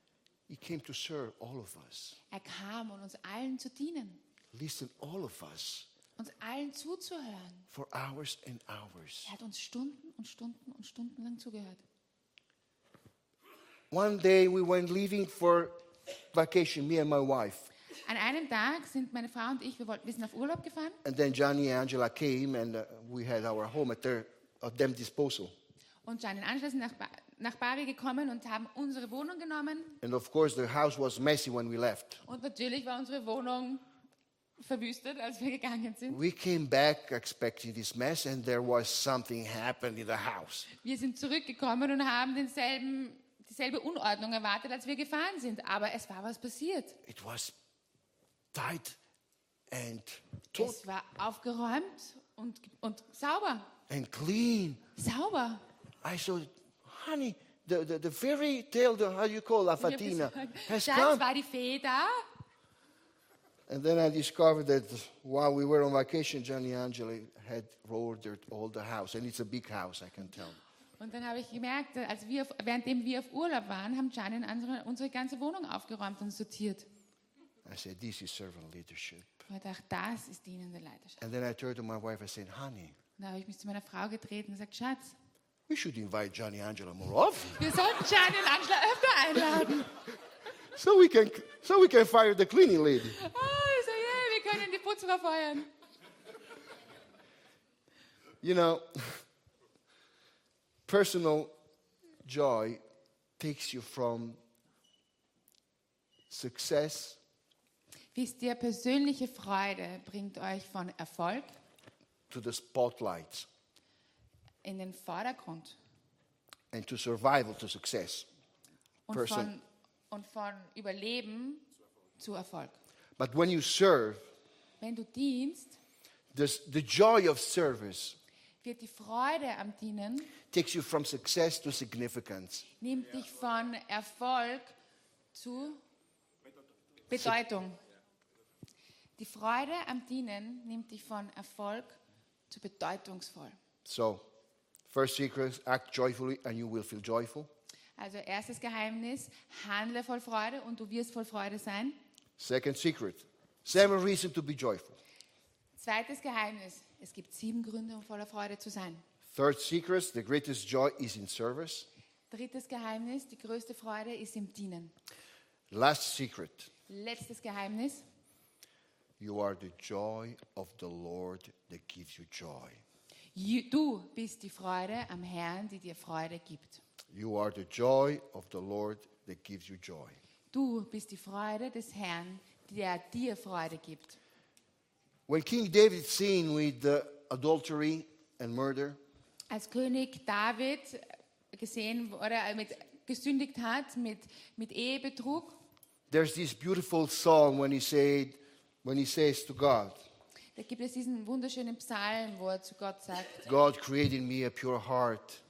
He came to serve all of us. Er kam, um uns allen zu dienen, Listen, all of us, uns allen zuzuhören. for hours and hours. Er hat uns Stunden und Stunden und Stunden lang zugehört. One day we went leaving for vacation, me and my wife. An einem Tag sind meine Frau und ich, wir, wollten, wir sind auf Urlaub gefahren And then Johnny and Angela came, and uh, we had our home at their at them disposal. und Gianni und Angela sind nach, ba nach Bari gekommen und haben unsere Wohnung genommen. And of course, the house was messy when we left. Und natürlich war unsere Wohnung verwüstet, als wir gegangen sind. We came back expecting this mess, and there was something happened in the house. Wir sind zurückgekommen und haben denselben, dieselbe Unordnung erwartet, als wir gefahren sind. Aber es war was passiert. It was tight and taut Es war aufgeräumt und, und sauber. and clean. Sauber. I said, honey, the, the, the fairy tale, the, how do you call La Fatina, has come. war die Fee da? And then I discovered that while we were on vacation, Johnny Angela had ordered all the house. And it's a big house, I can tell. Und dann habe ich gemerkt, als wir auf, währenddem wir auf Urlaub waren, haben Gianni und unsere, unsere ganze Wohnung aufgeräumt und sortiert. I said, this is servant leadership. Und ich dachte, das ist dienende Leiterschaft. And then I turned to my wife, I said, honey, Und da habe ich mich zu meiner Frau getreten und gesagt, Schatz, we should invite Johnny Angela more often wir sollten Gianni und Angela öfter einladen. so we can, so we can fire the cleaning lady. Oh, ich so, yeah, die Putzfrau feuern. You know, personal joy takes you from success Wisst ihr, persönliche Freude bringt euch von Erfolg to the spotlight in den Vordergrund and to survival to success. und von, und von Überleben zu Erfolg. But when you serve, Wenn du dienst, this, the joy of service wird die Freude am Dienen, takes you from success to significance. nimmt dich von Erfolg zu Bedeutung. Die Freude am Dienen nimmt dich von Erfolg zu bedeutungsvoll. So, first secret, act joyfully and you will feel joyful. Also erstes Geheimnis, handle voll Freude und du wirst voll Freude sein. Second secret, seven reasons to be joyful. Zweites Geheimnis, es gibt sieben Gründe, um voller Freude zu sein. Third secret, the greatest joy is in service. Drittes Geheimnis, die größte Freude ist im Dienen. Last secret, Letztes Geheimnis, you are the joy of the Lord that gives you joy. du bist die Freude am Herrn, die dir Freude gibt. You are the joy of the Lord that gives you joy. Du bist die Freude des Herrn, der dir Freude gibt. When King David sinned with uh, adultery and murder, Als König David gesehen wurde äh, mit gesündigt hat mit, mit Ehebetrug. There's this beautiful song when he said, when he says to God, Da gibt es diesen wunderschönen Psalm, wo er zu Gott sagt, God create in me a pure heart,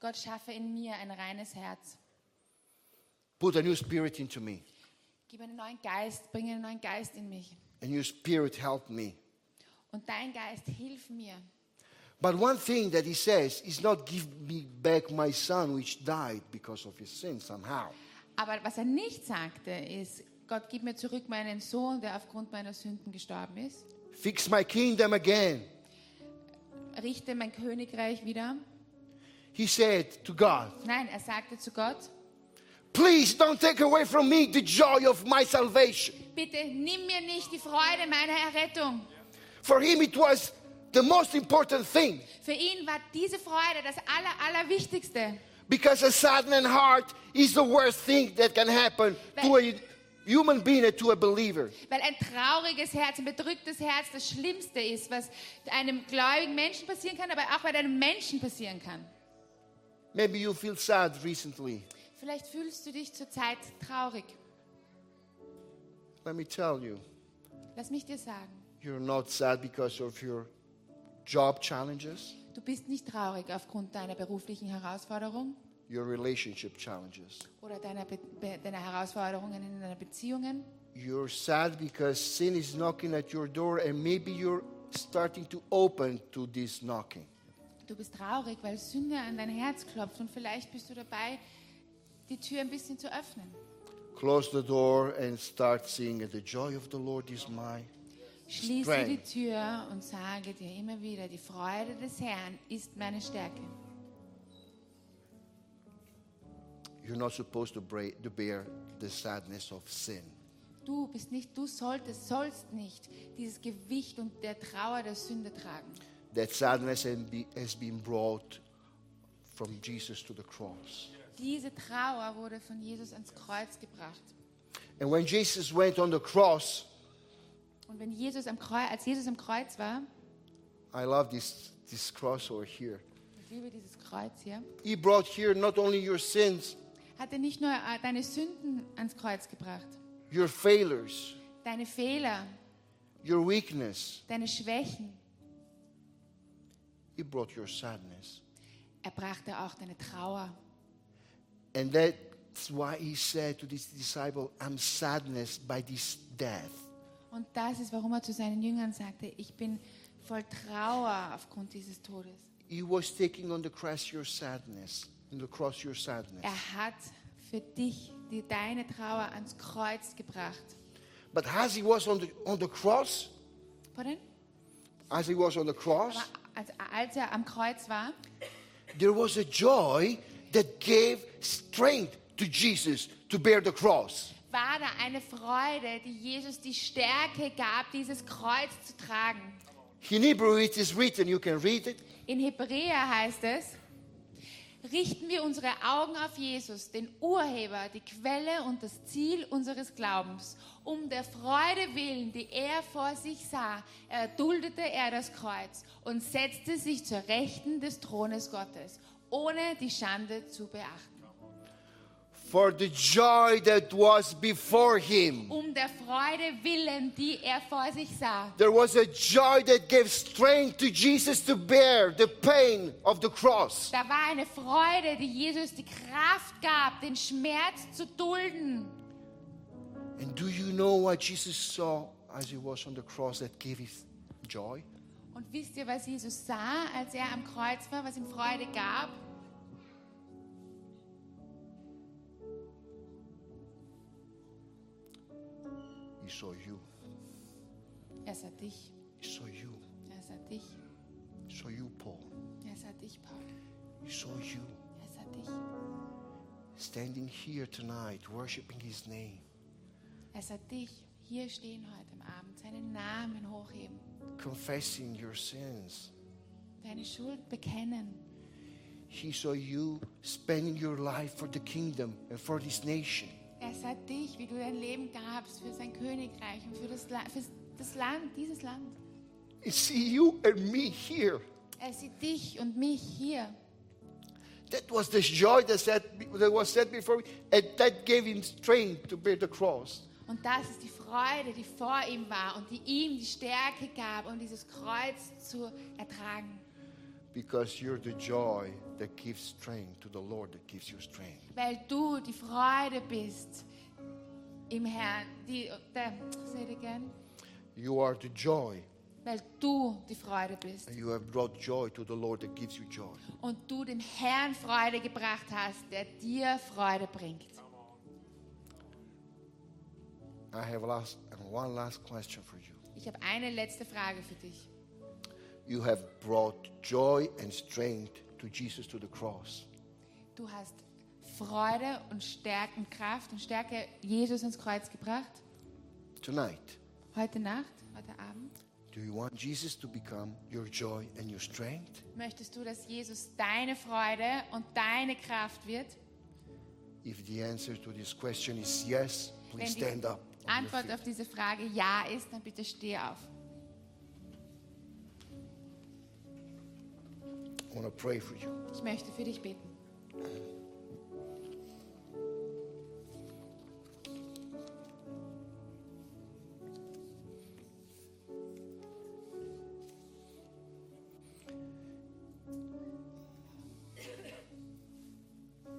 Gott schaffe in mir ein reines Herz. put a new spirit into me, Gib einen neuen Geist, bringe einen neuen Geist in mich. a new spirit help me. Und dein Geist, hilf mir. But one thing that he says is not give me back my son which died because of his sin somehow. Aber was er nicht sagte, ist, Gott, gib mir zurück meinen Sohn, der aufgrund meiner Sünden gestorben ist. Fix my kingdom again. Richte mein Königreich wieder. He said to God, Nein, er sagte zu Gott, Please don't take away from me the joy of my salvation. bitte nimm mir nicht die Freude meiner Errettung. For him, it was the most important thing Für ihn war diese Freude das Aller, Allerwichtigste. because a saddened heart is the worst thing that can happen to a human being to a believer. Weil ein trauriges Herz, ein bedrücktes Herz das Schlimmste ist, was einem gläubigen Menschen passieren kann, aber auch bei einem Menschen passieren kann. Maybe you feel sad recently. Vielleicht fühlst du dich zurzeit traurig. Let me tell you, Lass mich dir sagen, you're not sad because of your job challenges, du bist nicht traurig aufgrund deiner beruflichen Herausforderung your relationship challenges. oder deiner, Be Be deiner Herausforderungen in deinen Beziehungen. You're sad because sin is knocking at your door and maybe you're starting to open to this knocking. Du bist traurig, weil Sünde an dein Herz klopft und vielleicht bist du dabei, die Tür ein bisschen zu öffnen. Close the door and start singing, The joy of the Lord is mine. Schließe Strength. die Tür und sage dir immer wieder, die Freude des Herrn ist meine Stärke. You're not supposed to, bra- to bear the sadness of sin. Du bist nicht, du solltest, sollst nicht dieses Gewicht und der Trauer der Sünde tragen. That sadness has been brought from Jesus to the cross. Diese Trauer wurde von Jesus ans Kreuz gebracht. And when Jesus went on the cross, Und wenn Jesus am Kreuz, als Jesus am Kreuz war, I love this, this cross over here. ich liebe dieses Kreuz hier, He brought here not only your sins, hat er nicht nur äh, deine Sünden ans Kreuz gebracht, your failures, deine Fehler, your weakness. deine Schwächen. He brought your sadness. Er brachte auch deine Trauer. And that's why he said to this disciple, I'm sadness by this death. Und das ist, warum er zu seinen Jüngern sagte, ich bin voll Trauer aufgrund dieses Todes. He was taking on the cross your sadness, on the cross your sadness. Er hat für dich die, deine Trauer ans Kreuz gebracht. But as he was on the, on the cross, Pardon? as he was on the cross, Aber als, als er am Kreuz war, there was a joy that gave strength to Jesus to bear the cross. war da eine Freude, die Jesus die Stärke gab, dieses Kreuz zu tragen. In Hebrew, it is written, you can read it. In Hebräer heißt es, richten wir unsere Augen auf Jesus, den Urheber, die Quelle und das Ziel unseres Glaubens. Um der Freude willen, die er vor sich sah, erduldete er das Kreuz und setzte sich zur Rechten des Thrones Gottes, ohne die Schande zu beachten. For the joy that was before him, Um der Freude willen, die er vor sich sah. there was a joy that gave strength to Jesus to bear the pain of the cross. Da war eine Freude, die Jesus die Kraft gab, den Schmerz zu dulden. And do you know what Jesus saw as he was on the cross that gave his joy? Und wisst ihr, was Jesus sah, als er am Kreuz war, was ihm Freude gab? He saw you. Er sah dich, He saw you. er sah dich, He saw you, Paul. er sah dich, Paul, He saw you er sah dich. standing here tonight, worshiping his name, Er sah dich hier stehen heute am Abend, seinen Namen hochheben, confessing your sins. deine Schuld bekennen. He saw you spending your life for the kingdom and for this nation. Er sah dich, wie du dein Leben gabst für sein Königreich und für das, La für das Land, dieses Land. He see you and me here. Er sieht dich und mich hier. That was the joy that, set, that was set before me, and that gave him strength to bear the cross. Und das ist die Freude, die vor ihm war und die ihm die Stärke gab, um dieses Kreuz zu ertragen. Because you're the joy that gives strength to the Lord that gives you strength. Weil er du die Freude bist im Herrn. Die, der, say it again. You are the joy, Weil er du die Freude bist. and you have brought joy to the Lord that gives you joy. Und du dem Herrn Freude gebracht hast, der dir Freude bringt. I have last, and one last question for you. Ich habe eine letzte Frage für dich. You have brought joy and strength to Jesus to the cross. Du hast Freude und Stärke und Kraft und Stärke Jesus ans Kreuz gebracht. Tonight, Heute Nacht, heute Abend. do you want Jesus to become your joy and your strength? Möchtest du, dass Jesus deine Freude und deine Kraft wird? If the answer to this question is yes, Wenn please die stand up. Antwort auf diese Frage ja ist, dann bitte steh auf. Ich möchte für dich beten.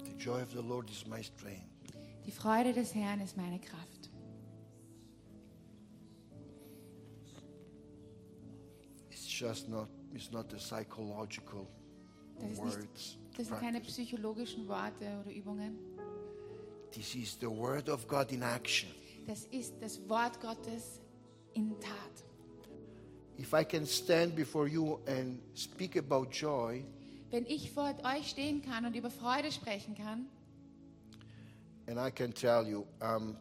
The joy of the Lord is my strength. Die Freude des Herrn ist meine Kraft. It's just not, it's not the psychological Das, ist nicht, das sind keine psychologischen Worte oder Übungen. This is the word of God in action. Das ist das Wort Gottes in Tat. If I can stand before you and speak about joy, Wenn ich vor euch stehen kann und über Freude sprechen kann, and I can tell you, I'm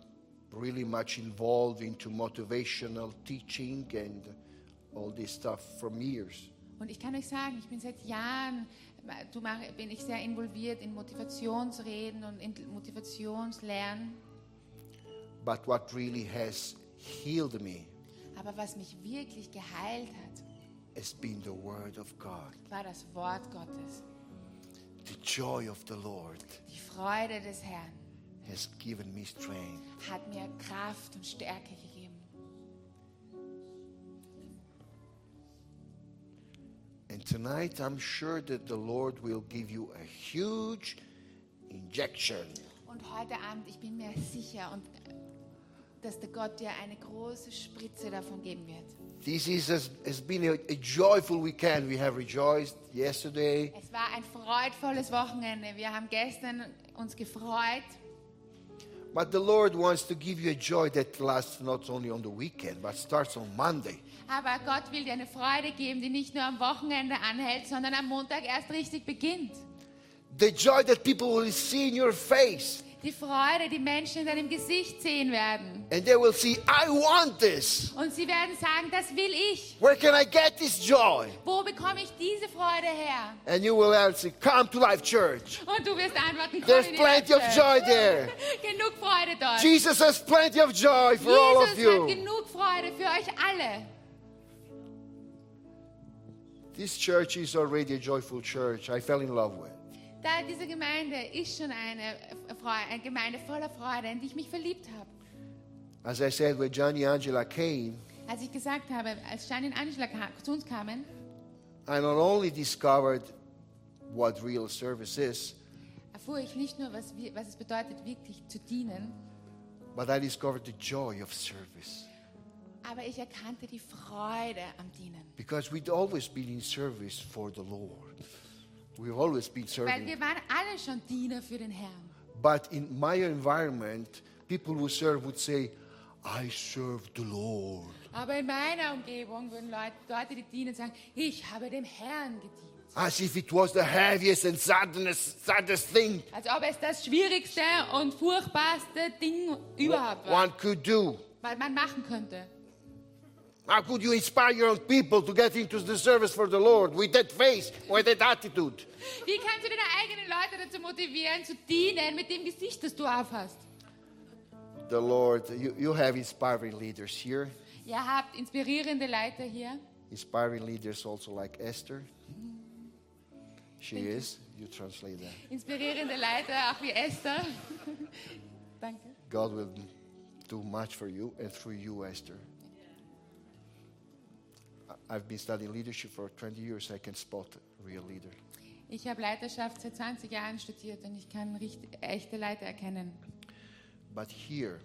really much involved into motivational teaching and all this stuff from years. Und ich kann euch sagen, ich bin seit Jahren, du mach, bin ich sehr involviert in Motivationsreden und in Motivationslernen. But what really has healed me Aber was mich wirklich geheilt hat, has been the word of God, war das Wort Gottes. the joy of the Lord. Die Freude des Herrn has given me strength. hat mir Kraft und Stärke gegeben. Tonight, I'm sure that the Lord will give you a huge injection Und heute Abend, ich bin mir sicher, und, äh, dass der Gott dir eine große Spritze davon geben wird. This is has, has been a, a joyful weekend. We have rejoiced yesterday. Es war ein freudvolles Wochenende. Wir haben gestern uns gefreut. But the Lord wants to give you a joy that lasts not only on the weekend, but starts on Monday. Aber Gott will dir eine Freude geben, die nicht nur am Wochenende anhält, sondern am Montag erst richtig beginnt. The joy that people will see in your face. Die Freude, die Menschen in deinem Gesicht sehen werden. And they will see, I want this. Und sie werden sagen, das will ich. Where can I get this joy? Wo bekomme ich diese Freude her? And you will answer, Come to Life Church. Und du wirst antworten, komm There's in die plenty of joy there. Genug Freude dort. Jesus has plenty of joy for all of Jesus hat you. genug Freude für euch alle. This church is already a joyful church. I fell in love with. Da diese Gemeinde ist schon eine, Freude, eine Gemeinde voller Freude, in die ich mich verliebt habe. As I said, when Johnny Angela came, Als ich gesagt habe, als Janine und Angela zu uns kamen, I not only discovered what real service is, erfuhr ich nicht nur, was, was es bedeutet, wirklich zu dienen, but I discovered the joy of service. Aber ich erkannte die Freude am Dienen. Because we'd always been in service for the Lord. We've always been Weil serving. wir waren alle schon Diener für den Herrn. But in my environment, people who serve would say, I serve the Lord. Aber in meiner Umgebung würden Leute, Leute, die dienen, sagen, ich habe dem Herrn gedient. As if it was the heaviest and saddest, saddest thing Als ob es das schwierigste und furchtbarste Ding überhaupt war, one could do. was man machen könnte. How could you inspire your own people to get into the service for the Lord with that face, with that attitude? Wie kannst du deine eigenen Leute dazu motivieren, zu dienen mit dem Gesicht, das du aufhast? The Lord, you, you have inspiring leaders here, Ihr habt inspirierende Leiter hier. inspiring leaders also like Esther. She is. you translate that. Inspirierende Leiter, auch wie Esther. Danke. God will do much for you and through you, Esther. I've been studying leadership for 20 years. I can spot a real leader. Ich habe Leiterschaft seit 20 Jahren studiert und ich kann echte Leiter erkennen. But here,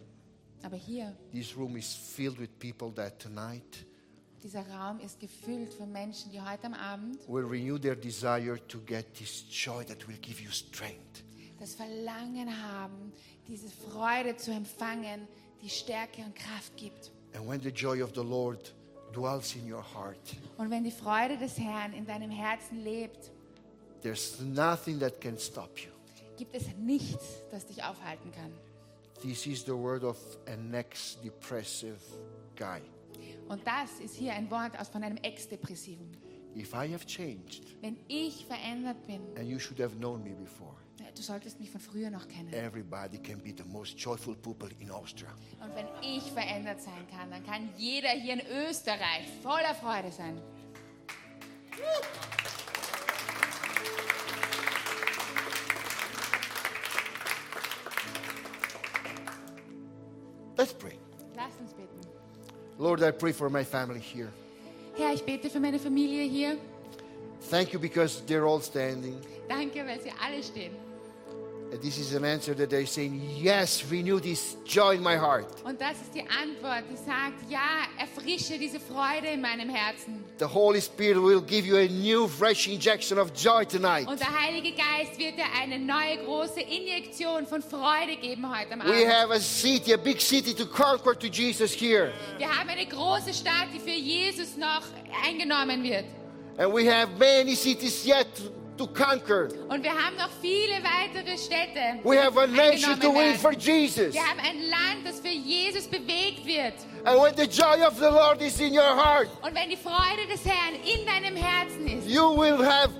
Aber hier, this room is filled with people that tonight dieser Raum ist gefüllt von Menschen, die heute am Abend will renew their desire to get this joy that will give you strength. das Verlangen haben, diese Freude zu empfangen, die Stärke und Kraft gibt. And when the joy of the Lord dwells in your heart, Und wenn die Freude des Herrn in deinem Herzen lebt, there's nothing that can stop you. gibt es nichts, das dich aufhalten kann. This is the word of an ex depressive guy. Und das ist hier ein Wort aus von einem Ex-Depressiven. If I have changed, Wenn ich verändert bin, and you should have known me before, du solltest mich von früher noch kennen. everybody can be the most joyful people in Austria. Und wenn ich verändert sein kann, dann kann jeder hier in Österreich voller Freude sein. Let's pray. Lass uns beten. Lord, I pray for my family here. Herr, ich bete für meine Familie hier. Thank you because they're all standing. Danke, weil sie alle stehen. This is an answer that they're saying, Yes, renew this joy in my heart. Und das ist die Antwort, die sagt, ja, erfrische diese Freude in meinem Herzen. The Holy Spirit will give you a new, fresh injection of joy tonight. Und der Heilige Geist wird dir eine neue große Injektion von Freude geben heute am We Abend. have a city, a big city to conquer to Jesus here. Wir haben eine große Stadt, die für Jesus noch eingenommen wird. And we have many cities yet to conquer. Und wir haben noch viele weitere Städte. We have a nation to win for. Jesus. Wir haben ein Land, das für Jesus bewegt wird. And when the joy of the Lord is in your heart, Und wenn die Freude des Herrn in deinem Herzen ist, you will have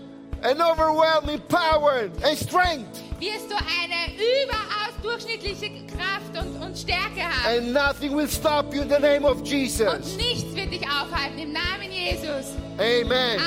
an overwhelming power and strength. wirst du eine überaus durchschnittliche Kraft und, und Stärke haben. And nothing will stop you in the name of Und Jesus. nichts wird dich aufhalten im Namen Jesus. Amen.